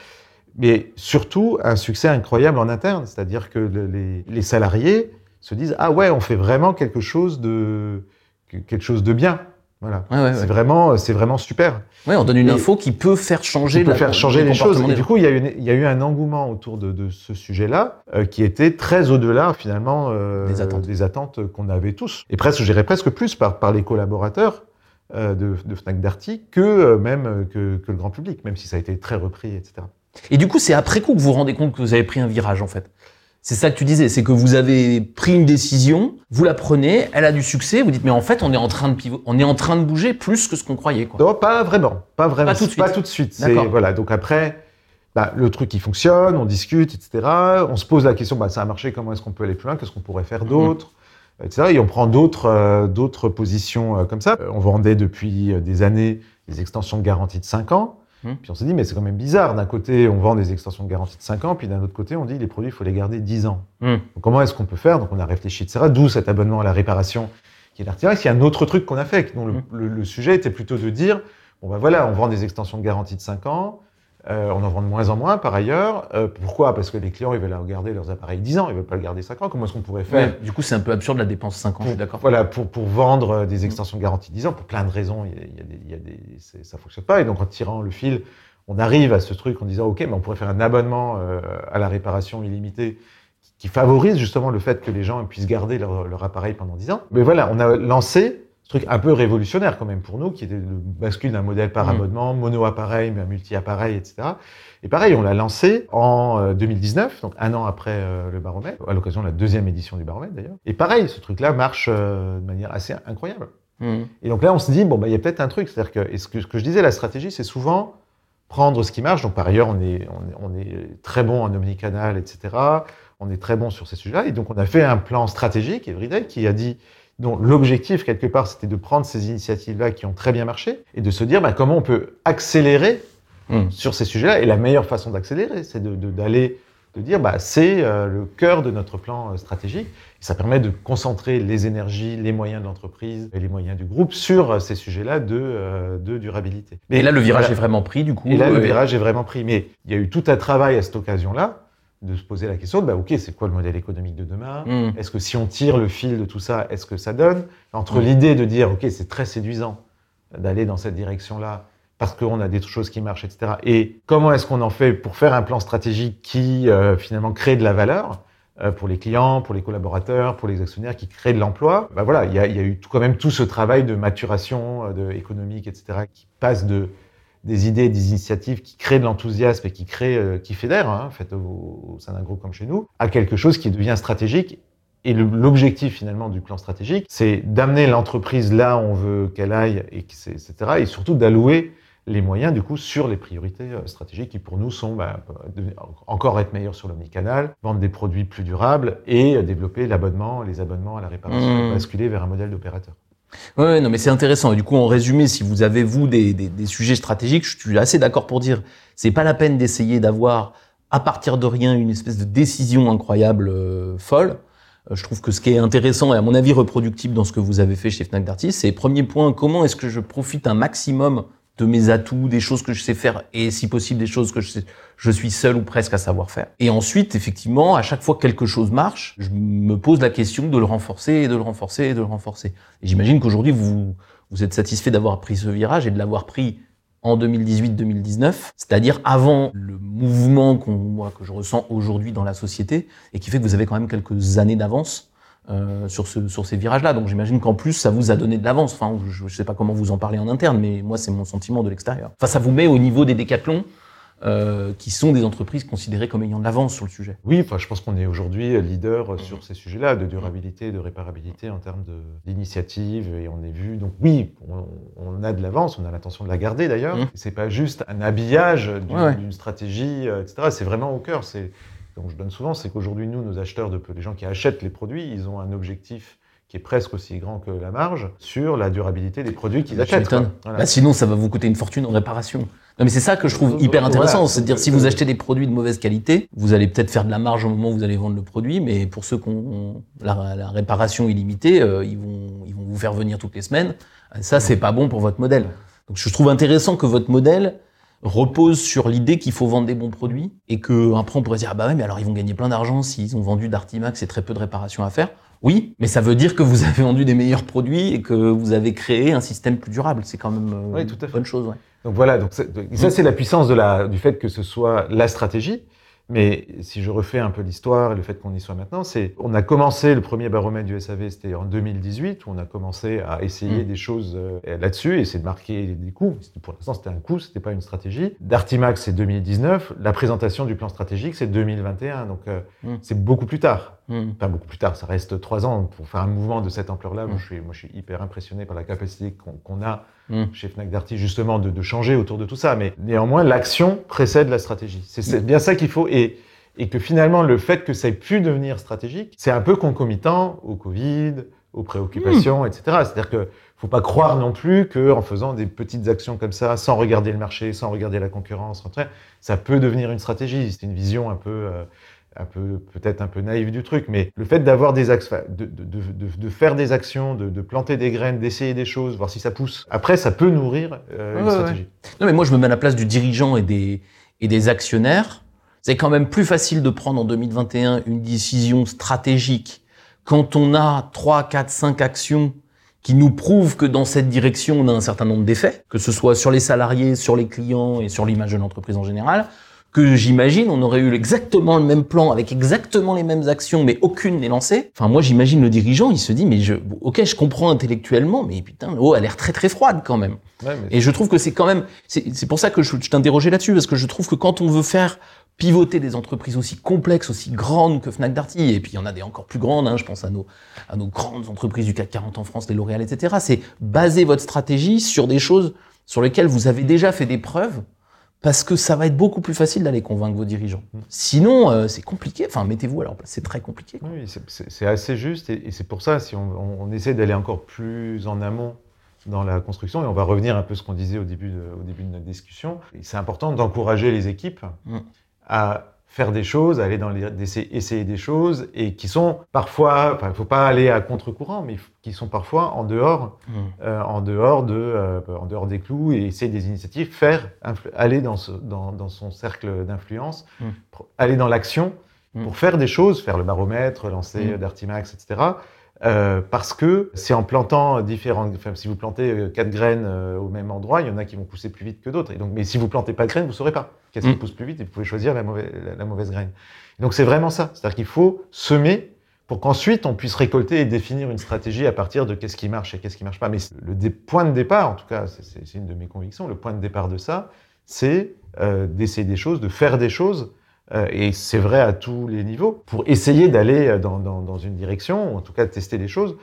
mais surtout un succès incroyable en interne. C'est-à-dire que le- les, les salariés se disent Ah ouais, on fait vraiment quelque chose de, que- quelque chose de bien. Voilà. Ouais, ouais, C'est ouais. vraiment, c'est vraiment super. Ouais, on donne une Et- info qui peut faire changer, Qui peut la- faire changer le les choses. Et du coup, il y, a une- il y a eu un engouement autour de, de ce sujet-là euh, qui était très au-delà finalement euh, Des attentes. attentes qu'on avait tous. Et presque, je dirais presque plus par, par les collaborateurs de, de, Fnac Darty que même que, que, le grand public, même si ça a été très repris, etc. Et du coup, c'est après coup que vous vous rendez compte que vous avez pris un virage, en fait. C'est ça que tu disais, c'est que vous avez pris une décision, vous la prenez, elle a du succès, vous dites mais en fait on est en train de pivot, on est en train de bouger plus que ce qu'on croyait quoi. Non, pas vraiment, pas vraiment, pas tout de suite. Pas tout de suite. Voilà, donc après bah, le truc qui fonctionne, on discute, etc. On se pose la question, bah, ça a marché, comment est-ce qu'on peut aller plus loin, qu'est-ce qu'on pourrait faire d'autre, etc. Et on prend d'autres euh, d'autres positions euh, comme ça. On vendait depuis des années des extensions de garantie de 5 ans. Hum. Puis on s'est dit, mais c'est quand même bizarre. D'un côté, on vend des extensions de garantie de 5 ans, puis d'un autre côté, on dit, les produits, il faut les garder 10 ans. Hum. Donc, comment est-ce qu'on peut faire? Donc, on a réfléchi, etc. D'où cet abonnement à la réparation qui est l'artirex. Il y a un autre truc qu'on a fait. dont hum. le, sujet était plutôt de dire, bon, ben voilà, on vend des extensions de garantie de 5 ans, euh, on en vend de moins en moins par ailleurs. Euh, pourquoi? Parce que les clients, ils veulent garder leurs appareils 10 ans, ils veulent pas le garder 5 ans. Comment est-ce qu'on pourrait faire? Du coup, c'est un peu absurde la dépense 5 ans, je suis d'accord. Voilà, pour, pour vendre euh, des extensions de garantie 10 ans, pour plein de raisons, il y a, des, il y a des, ça fonctionne pas. Et donc, en tirant le fil, on arrive à ce truc en disant, OK, mais on pourrait faire un abonnement à la réparation illimitée qui favorise justement le fait que les gens puissent garder leur, leur appareil pendant 10 ans. Mais voilà, on a lancé ce truc un peu révolutionnaire quand même pour nous, qui était le bascule d'un modèle par mmh. abonnement, mono-appareil, mais un multi-appareil, etc. Et pareil, on l'a lancé en 2019, euh, donc un an après euh, le baromètre, à l'occasion de la deuxième édition du baromètre d'ailleurs. Et pareil, ce truc-là marche euh, de manière assez incroyable. Mmh. Et donc là, on se dit, bon, bah, il y a peut-être un truc. C'est-à-dire que, ce que, ce que je disais, la stratégie, c'est souvent prendre ce qui marche. Donc par ailleurs, on est, on, on est très bon en omnicanal, etc. On est très bon sur ces sujets-là. Et donc on a fait un plan stratégique, Everyday, qui a dit, donc l'objectif, quelque part, c'était de prendre ces initiatives-là qui ont très bien marché et de se dire bah, comment on peut accélérer hmm. sur ces sujets-là. Et la meilleure façon d'accélérer, c'est d'aller, de, dire bah, c'est euh, le cœur de notre plan euh, stratégique. Et ça permet de concentrer les énergies, les moyens de l'entreprise et les moyens du groupe sur euh, ces sujets-là de, de durabilité. Mais, et là, le virage est vraiment pris, du coup. Et là, le virage est vraiment pris. Mais il y a eu tout un travail à cette occasion-là de se poser la question, bah, ok, c'est quoi le modèle économique de demain? Hmm. Est-ce que si on tire le fil de tout ça, est-ce que ça donne? Entre hmm. l'idée de dire, ok, c'est très séduisant d'aller dans cette direction-là, parce qu'on a des choses qui marchent, etc. Et comment est-ce qu'on en fait pour faire un plan stratégique qui euh, finalement crée de la valeur euh, pour les clients, pour les collaborateurs, pour les actionnaires, qui crée de l'emploi? Bah voilà, il y a, y a, eu quand même tout ce travail de maturation euh, de économique, etc., qui passe de des idées, des initiatives qui créent de l'enthousiasme et qui créent, euh, qui fédèrent, hein, en fait, au, sein d'un groupe comme chez nous, à quelque chose qui devient stratégique. Et l'objectif finalement du plan stratégique, c'est d'amener l'entreprise là où on veut qu'elle aille, et etc. Et surtout d'allouer les moyens du coup sur les priorités euh, stratégiques qui pour nous sont bah, encore être meilleurs sur l'omnicanal, vendre des produits plus durables et développer l'abonnement, les abonnements à la réparation, mmh. basculer vers un modèle d'opérateur. Ouais, non, mais c'est intéressant. Et du coup, en résumé, si vous avez vous des, des, des sujets stratégiques, je suis assez d'accord pour dire, c'est pas la peine d'essayer d'avoir à partir de rien une espèce de décision incroyable, euh, folle. Euh, je trouve que ce qui est intéressant et à mon avis reproductible dans ce que vous avez fait chez Fnac Darty, c'est premier point, comment est-ce que je profite un maximum de mes atouts, des choses que je sais faire et si possible des choses que je, sais, je suis seul ou presque à savoir faire. Et ensuite, effectivement, à chaque fois que quelque chose marche, je me pose la question de le renforcer et de le renforcer et de le renforcer. Et j'imagine qu'aujourd'hui, vous, vous êtes satisfait d'avoir pris ce virage et de l'avoir pris en 2018-2019, c'est-à-dire avant le mouvement qu'on, moi, que je ressens aujourd'hui dans la société et qui fait que vous avez quand même quelques années d'avance euh, sur, ce, sur ces virages-là. Donc j'imagine qu'en plus, ça vous a donné de l'avance. Enfin, je ne sais pas comment vous en parlez en interne, mais moi, c'est mon sentiment de l'extérieur. Enfin, ça vous met au niveau des décathlons, euh, qui sont des entreprises considérées comme ayant de l'avance sur le sujet. Oui, enfin, je pense qu'on est aujourd'hui leader sur ces sujets-là, de durabilité, de réparabilité en termes d'initiative, et on est vu. Donc oui, on, a de l'avance, on a l'intention de la garder d'ailleurs. Mmh. C'est pas juste un habillage d'une stratégie, euh, etc. C'est vraiment au cœur. C'est donc je donne souvent, c'est qu'aujourd'hui, nous, nos acheteurs, de, les gens qui achètent les produits, ils ont un objectif qui est presque aussi grand que la marge sur la durabilité des produits qu'ils achètent. Bah, sinon, ça va vous coûter une fortune en réparation. Non, mais c'est ça que je trouve hyper intéressant. C'est-à-dire, si vous achetez des produits de mauvaise qualité, vous allez peut-être faire de la marge au moment où vous allez vendre le produit, mais pour ceux qui ont la, réparation illimitée, euh, ils, vont, ils vont vous faire venir toutes les semaines. Ça, c'est pas bon pour votre modèle. Donc, je trouve intéressant que votre modèle, repose sur l'idée qu'il faut vendre des bons produits et que après on pourrait dire ah bah ouais mais alors ils vont gagner plein d'argent s'ils ont vendu d'Artimax et très peu de réparations à faire. Oui, mais ça veut dire que vous avez vendu des meilleurs produits et que vous avez créé un système plus durable. C'est quand même euh, une bonne chose. Ouais. Donc voilà, donc ça c'est la puissance de la, du fait que ce soit la stratégie. Mais si je refais un peu l'histoire et le fait qu'on y soit maintenant, c'est on a commencé le premier baromètre du SAV, c'était en 2018, où on a commencé à essayer Mm. des choses euh, là-dessus, et c'est de marquer des coups. Pour l'instant, c'était un coup, c'était pas une stratégie. D'Artimax, c'est 2019. La présentation du plan stratégique, c'est 2021. Donc, euh, Mm. c'est beaucoup plus tard. Hmm. Enfin, beaucoup plus tard, ça reste trois ans pour faire un mouvement de cette ampleur-là. Moi, Mm. je suis, moi, je suis hyper impressionné par la capacité qu'on qu'on a Mm. chez Fnac Darty, justement, de, de changer autour de tout ça. Mais néanmoins, l'action précède la stratégie. C'est c'est bien ça qu'il faut. Et, et que finalement, le fait que ça ait pu devenir stratégique, c'est un peu concomitant au Covid, aux préoccupations, etc. C'est-à-dire que faut pas croire non plus que en faisant des petites actions comme ça, sans regarder le marché, sans regarder la concurrence, ça peut devenir une stratégie. C'est une vision un peu, euh, un peu peut-être un peu naïve du truc, mais le fait d'avoir des axes, de, de, de, de- faire des actions, de, de planter des graines, d'essayer des choses, voir si ça pousse. Après, ça peut nourrir euh, une Ouais, ouais, stratégie. Non, mais moi, je me mets à la place du dirigeant et des, et des actionnaires. C'est quand même plus facile de prendre en 2021 une décision stratégique quand on a 3, 4, 5 actions qui nous prouvent que dans cette direction, on a un certain nombre d'effets, que ce soit sur les salariés, sur les clients et sur l'image de l'entreprise en général, que j'imagine, on aurait eu exactement le même plan avec exactement les mêmes actions, mais aucune n'est lancée. Enfin, moi, j'imagine le dirigeant, il se dit, mais je, ok, je comprends intellectuellement, mais putain, l'eau a l'air très très froide quand même. Ouais, mais Et je trouve que c'est quand même, c'est c'est pour ça que je, je t'interrogeais là-dessus, parce que je trouve que quand on veut faire pivoter des entreprises aussi complexes, aussi grandes que Fnac Darty, et puis il y en a des encore plus grandes, hein, je pense à nos, à nos grandes entreprises du CAC 40 en France, les L'Oréal, etc. C'est baser votre stratégie sur des choses sur lesquelles vous avez déjà fait des preuves, parce que ça va être beaucoup plus facile d'aller convaincre vos dirigeants. Mm. Sinon, euh, c'est compliqué. Enfin, mettez-vous à leur place, c'est très compliqué. quoi. Oui, c'est- assez juste et, et c'est pour ça, si on, essaie d'aller encore plus en amont dans la construction, et on va revenir un peu à ce qu'on disait au début de, au début de notre discussion, c'est important d'encourager les équipes Mm. à faire des choses, aller dans les, essayer des choses, et qui sont parfois, il faut pas aller à contre-courant, mais qui sont parfois en dehors, Mm. euh, en dehors de, euh, en dehors des clous, et essayer des initiatives, faire, aller dans, ce, dans, dans son cercle d'influence, Mm. aller dans l'action, Mm. pour faire des choses, faire le baromètre, lancer Dartimax, etc. Euh, parce que c'est en plantant différentes, enfin, si vous plantez euh, quatre graines euh, au même endroit, il y en a qui vont pousser plus vite que d'autres. Et donc, mais si vous plantez pas de graines, vous saurez pas qu'est-ce qui Mm. pousse plus vite et vous pouvez choisir la mauvaise, la, la mauvaise graine. Donc c'est vraiment ça. C'est-à-dire qu'il faut semer pour qu'ensuite on puisse récolter et définir une stratégie à partir de qu'est-ce qui marche et qu'est-ce qui marche pas. Mais le point de départ, en tout cas, c'est- c'est c'est une de mes convictions, le point de départ de ça, c'est euh, d'essayer des choses, de faire des choses et c'est vrai à tous les niveaux, pour essayer d'aller euh, dans, dans- une direction, ou en tout cas de tester des choses,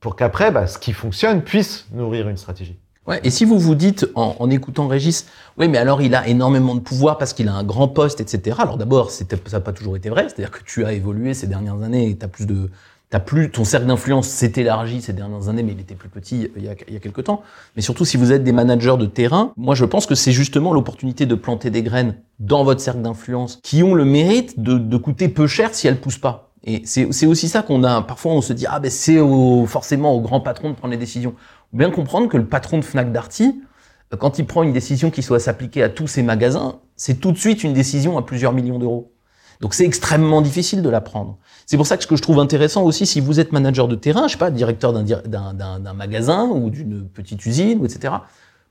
pour qu'après, bah, ce qui fonctionne puisse nourrir une stratégie. Ouais, et si vous vous dites, en, en écoutant Régis, oui, mais alors il a énormément de pouvoir parce qu'il a un grand poste, etc. Alors d'abord, ça n'a pas toujours été vrai, c'est-à-dire que tu as évolué ces dernières années et tu as plus de. T'as plus, ton cercle d'influence s'est élargi ces dernières années, mais il était plus petit il y, a, il y a quelques temps. Mais surtout, si vous êtes des managers de terrain, moi je pense que c'est justement l'opportunité de planter des graines dans votre cercle d'influence qui ont le mérite de, de coûter peu cher si elles poussent pas. Et c'est aussi ça qu'on a. Parfois, on se dit ah ben c'est au- forcément au grand patron de prendre les décisions. Bien comprendre que le patron de Fnac Darty, euh, quand il prend une décision qui soit s'appliquer à tous ses magasins, c'est tout de suite une décision à plusieurs millions d'euros. Donc c'est extrêmement difficile de la prendre. C'est pour ça que ce que je trouve intéressant aussi, si vous êtes manager de terrain, je sais pas, directeur d'un magasin ou d'une petite usine, etc.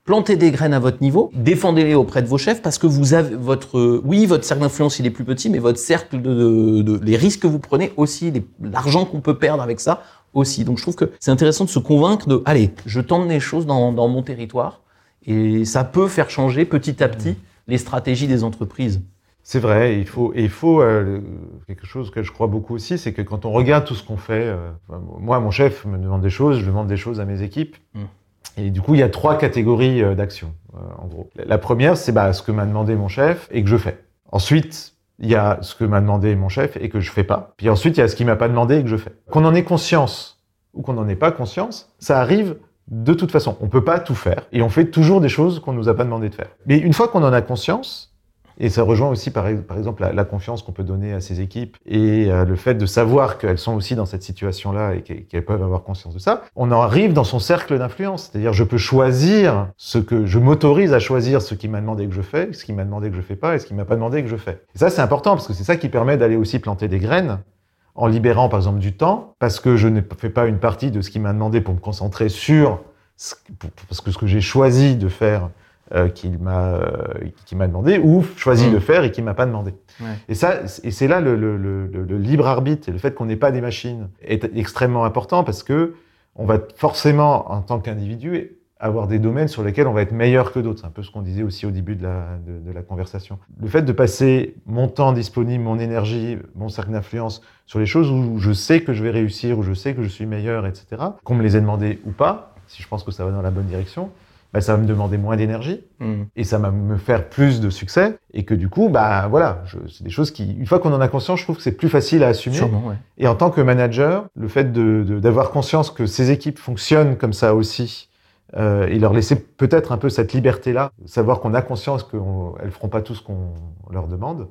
Plantez des graines à votre niveau, défendez-les auprès de vos chefs parce que vous avez votre, oui, votre cercle d'influence il est plus petit, mais votre cercle de, de- de- les risques que vous prenez aussi, l'argent qu'on peut perdre avec ça aussi. Donc je trouve que c'est intéressant de se convaincre de, allez, je tente les choses dans, dans mon territoire et ça peut faire changer petit à petit les stratégies des entreprises. C'est vrai, il faut, et il faut euh, quelque chose que je crois beaucoup aussi, c'est que quand on regarde tout ce qu'on fait, euh, moi, mon chef me demande des choses, je demande des choses à mes équipes. Mm. Et du coup, il y a trois catégories euh, d'actions, en gros. La- La première, c'est bah, ce que m'a demandé mon chef et que je fais. Ensuite, il y a ce que m'a demandé mon chef et que je fais pas. Puis ensuite, il y a ce qu'il m'a pas demandé et que je fais. Qu'on en ait conscience ou qu'on n'en ait pas conscience, ça arrive de toute façon. On peut pas tout faire et on fait toujours des choses qu'on nous a pas demandé de faire. Mais une fois qu'on en a conscience, et ça rejoint aussi, par, exemple, la, confiance qu'on peut donner à ses équipes et euh, le fait de savoir qu'elles sont aussi dans cette situation-là et qu'elles peuvent avoir conscience de ça. On en arrive dans son cercle d'influence. C'est-à-dire, je peux choisir ce que je m'autorise à choisir ce qui m'a demandé que je fais, ce qui m'a demandé que je fais pas et ce qui m'a pas demandé que je fais. Et ça, c'est important parce que c'est ça qui permet d'aller aussi planter des graines en libérant, par exemple, du temps parce que je ne fais pas une partie de ce qui m'a demandé pour me concentrer sur parce que ce que j'ai choisi de faire euh, qu'il m'a euh, qui m'a demandé ou choisi Mm. de faire et qui m'a pas demandé. Ouais. Et ça, et c'est là le, le- le- le- le libre arbitre et le fait qu'on n'ait pas des machines est extrêmement important parce que on va forcément, en tant qu'individu, avoir des domaines sur lesquels on va être meilleur que d'autres. C'est un peu ce qu'on disait aussi au début de la, de, de la conversation. Le fait de passer mon temps disponible, mon énergie, mon cercle d'influence sur les choses où je sais que je vais réussir, où je sais que je suis meilleur, etc., qu'on me les ait demandé ou pas, si je pense que ça va dans la bonne direction, bah, ça va me demander moins d'énergie Mm. et ça va me faire plus de succès et que du coup, bah voilà, c'est des choses qui, une fois qu'on en a conscience, je trouve que c'est plus facile à assumer. Sûrement, ouais. Et en tant que manager, le fait de- de- d'avoir conscience que ces équipes fonctionnent comme ça aussi, euh, et leur laisser peut-être un peu cette liberté-là, savoir qu'on a conscience qu'elles feront pas tout ce qu'on leur demande,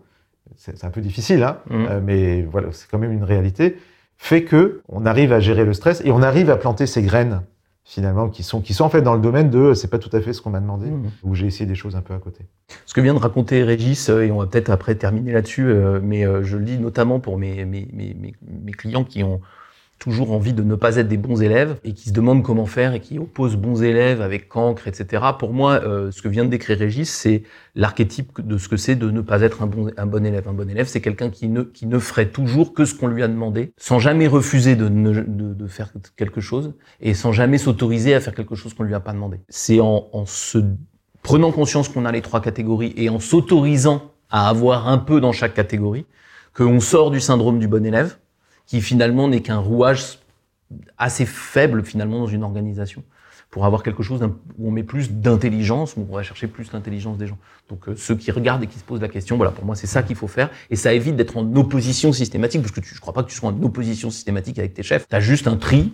c'est c'est un peu difficile, hein, Mm. euh, mais voilà, c'est quand même une réalité, fait que on arrive à gérer le stress et on arrive à planter ces graines finalement qui sont qui sont en fait dans le domaine de c'est pas tout à fait ce qu'on m'a demandé Mm. où j'ai essayé des choses un peu à côté. Ce que vient de raconter Régis, euh, et on va peut-être après terminer là-dessus, euh, mais euh, je le dis notamment pour mes, mes, mes, mes clients qui ont toujours envie de ne pas être des bons élèves et qui se demandent comment faire et qui opposent bons élèves avec cancre, etc. Pour moi, euh, ce que vient de décrire Régis, c'est l'archétype de ce que c'est de ne pas être un bon, un bon élève. Un bon élève, c'est quelqu'un qui ne, qui ne ferait toujours que ce qu'on lui a demandé, sans jamais refuser de, ne- de, de faire quelque chose et sans jamais s'autoriser à faire quelque chose qu'on lui a pas demandé. C'est en, en se prenant conscience qu'on a les trois catégories et en s'autorisant à avoir un peu dans chaque catégorie, qu'on sort du syndrome du bon élève, qui finalement n'est qu'un rouage assez faible finalement dans une organisation, pour avoir quelque chose où on met plus d'intelligence, où on va chercher plus l'intelligence des gens. Donc euh, ceux qui regardent et qui se posent la question, voilà, pour moi c'est ça qu'il faut faire, et ça évite d'être en opposition systématique, parce que tu, je crois pas que tu sois en opposition systématique avec tes chefs. Tu as juste un tri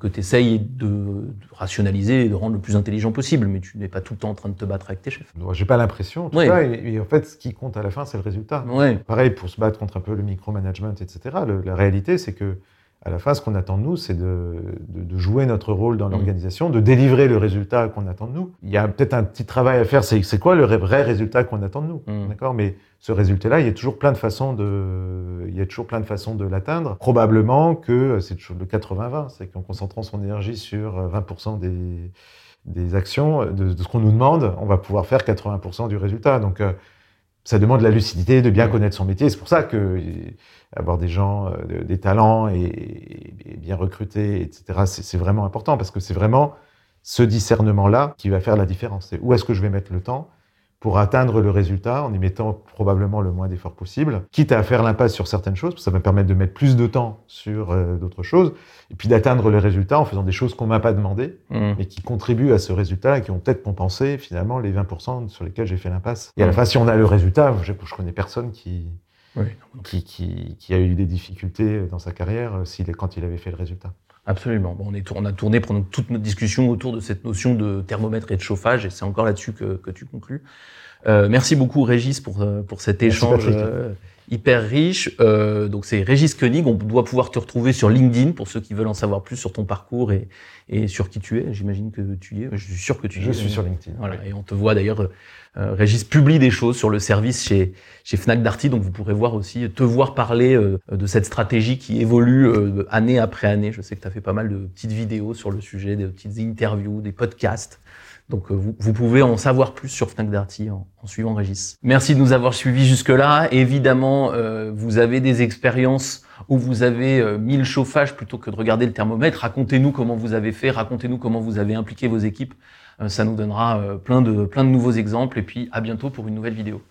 que tu essayes de, de rationaliser et de rendre le plus intelligent possible, mais tu n'es pas tout le temps en train de te battre avec tes chefs. J'ai pas l'impression, en tout Ouais. cas, et, et en fait, ce qui compte à la fin, c'est le résultat. Ouais. Pareil pour se battre contre un peu le micromanagement, etc. Le- la réalité, c'est que à la fin, ce qu'on attend de nous, c'est de, de- de jouer notre rôle dans Mm. l'organisation, de délivrer le résultat qu'on attend de nous. Il y a peut-être un petit travail à faire. C'est quoi le vrai résultat qu'on attend de nous, Mm. d'accord? Mais ce résultat-là, il y a toujours plein de façons de, il y a toujours plein de façons de l'atteindre. Probablement que c'est toujours le 80-20, c'est qu'en concentrant son énergie sur euh, 20% des des actions, de, de ce qu'on nous demande, on va pouvoir faire 80% du résultat. Donc, euh, ça demande de la lucidité, de bien Ouais. connaître son métier. C'est pour ça que euh, avoir des gens, euh, de- des talents et, et bien recrutés, etc., c'est vraiment important parce que c'est vraiment ce discernement-là qui va faire la différence. C'est où est-ce que je vais mettre le temps pour atteindre le résultat en y mettant probablement le moins d'efforts possible, quitte à faire l'impasse sur certaines choses, ça va me permettre de mettre plus de temps sur euh, d'autres choses, et puis d'atteindre le résultat en faisant des choses qu'on m'a pas demandé, Mm. mais qui contribuent à ce résultat et qui ont peut-être compensé finalement les 20% sur lesquels j'ai fait l'impasse. Et à la Mm. fin, si on a le résultat, je, je connais personne qui, Oui. qui, qui, qui a eu des difficultés dans sa carrière euh, quand il avait fait le résultat. Absolument. Bon, on, est, on a tourné pendant toute notre discussion autour de cette notion de thermomètre et de chauffage, et c'est encore là-dessus que, que tu conclus. Euh, merci beaucoup Régis pour, euh, pour cet échange euh, hyper riche. Euh, donc c'est Régis Koenig, on doit pouvoir te retrouver sur LinkedIn pour ceux qui veulent en savoir plus sur ton parcours et, et sur qui tu es. J'imagine que tu y es, je suis sûr que tu y Je es. suis sur LinkedIn. Voilà, et on te voit d'ailleurs, euh, Régis publie des choses sur le service chez, chez Fnac Darty, donc vous pourrez voir aussi, te voir parler euh, de cette stratégie qui évolue euh, année après année. Je sais que tu as fait pas mal de petites vidéos sur le sujet, des petites interviews, des podcasts. Donc vous, pouvez en savoir plus sur Fnac Darty en, suivant Régis. Merci de nous avoir suivis jusque-là. Évidemment, vous avez des expériences où vous avez mis le chauffage plutôt que de regarder le thermomètre. Racontez-nous comment vous avez fait, racontez-nous comment vous avez impliqué vos équipes. Euh, ça nous donnera euh, plein de, plein de nouveaux exemples. Et puis à bientôt pour une nouvelle vidéo.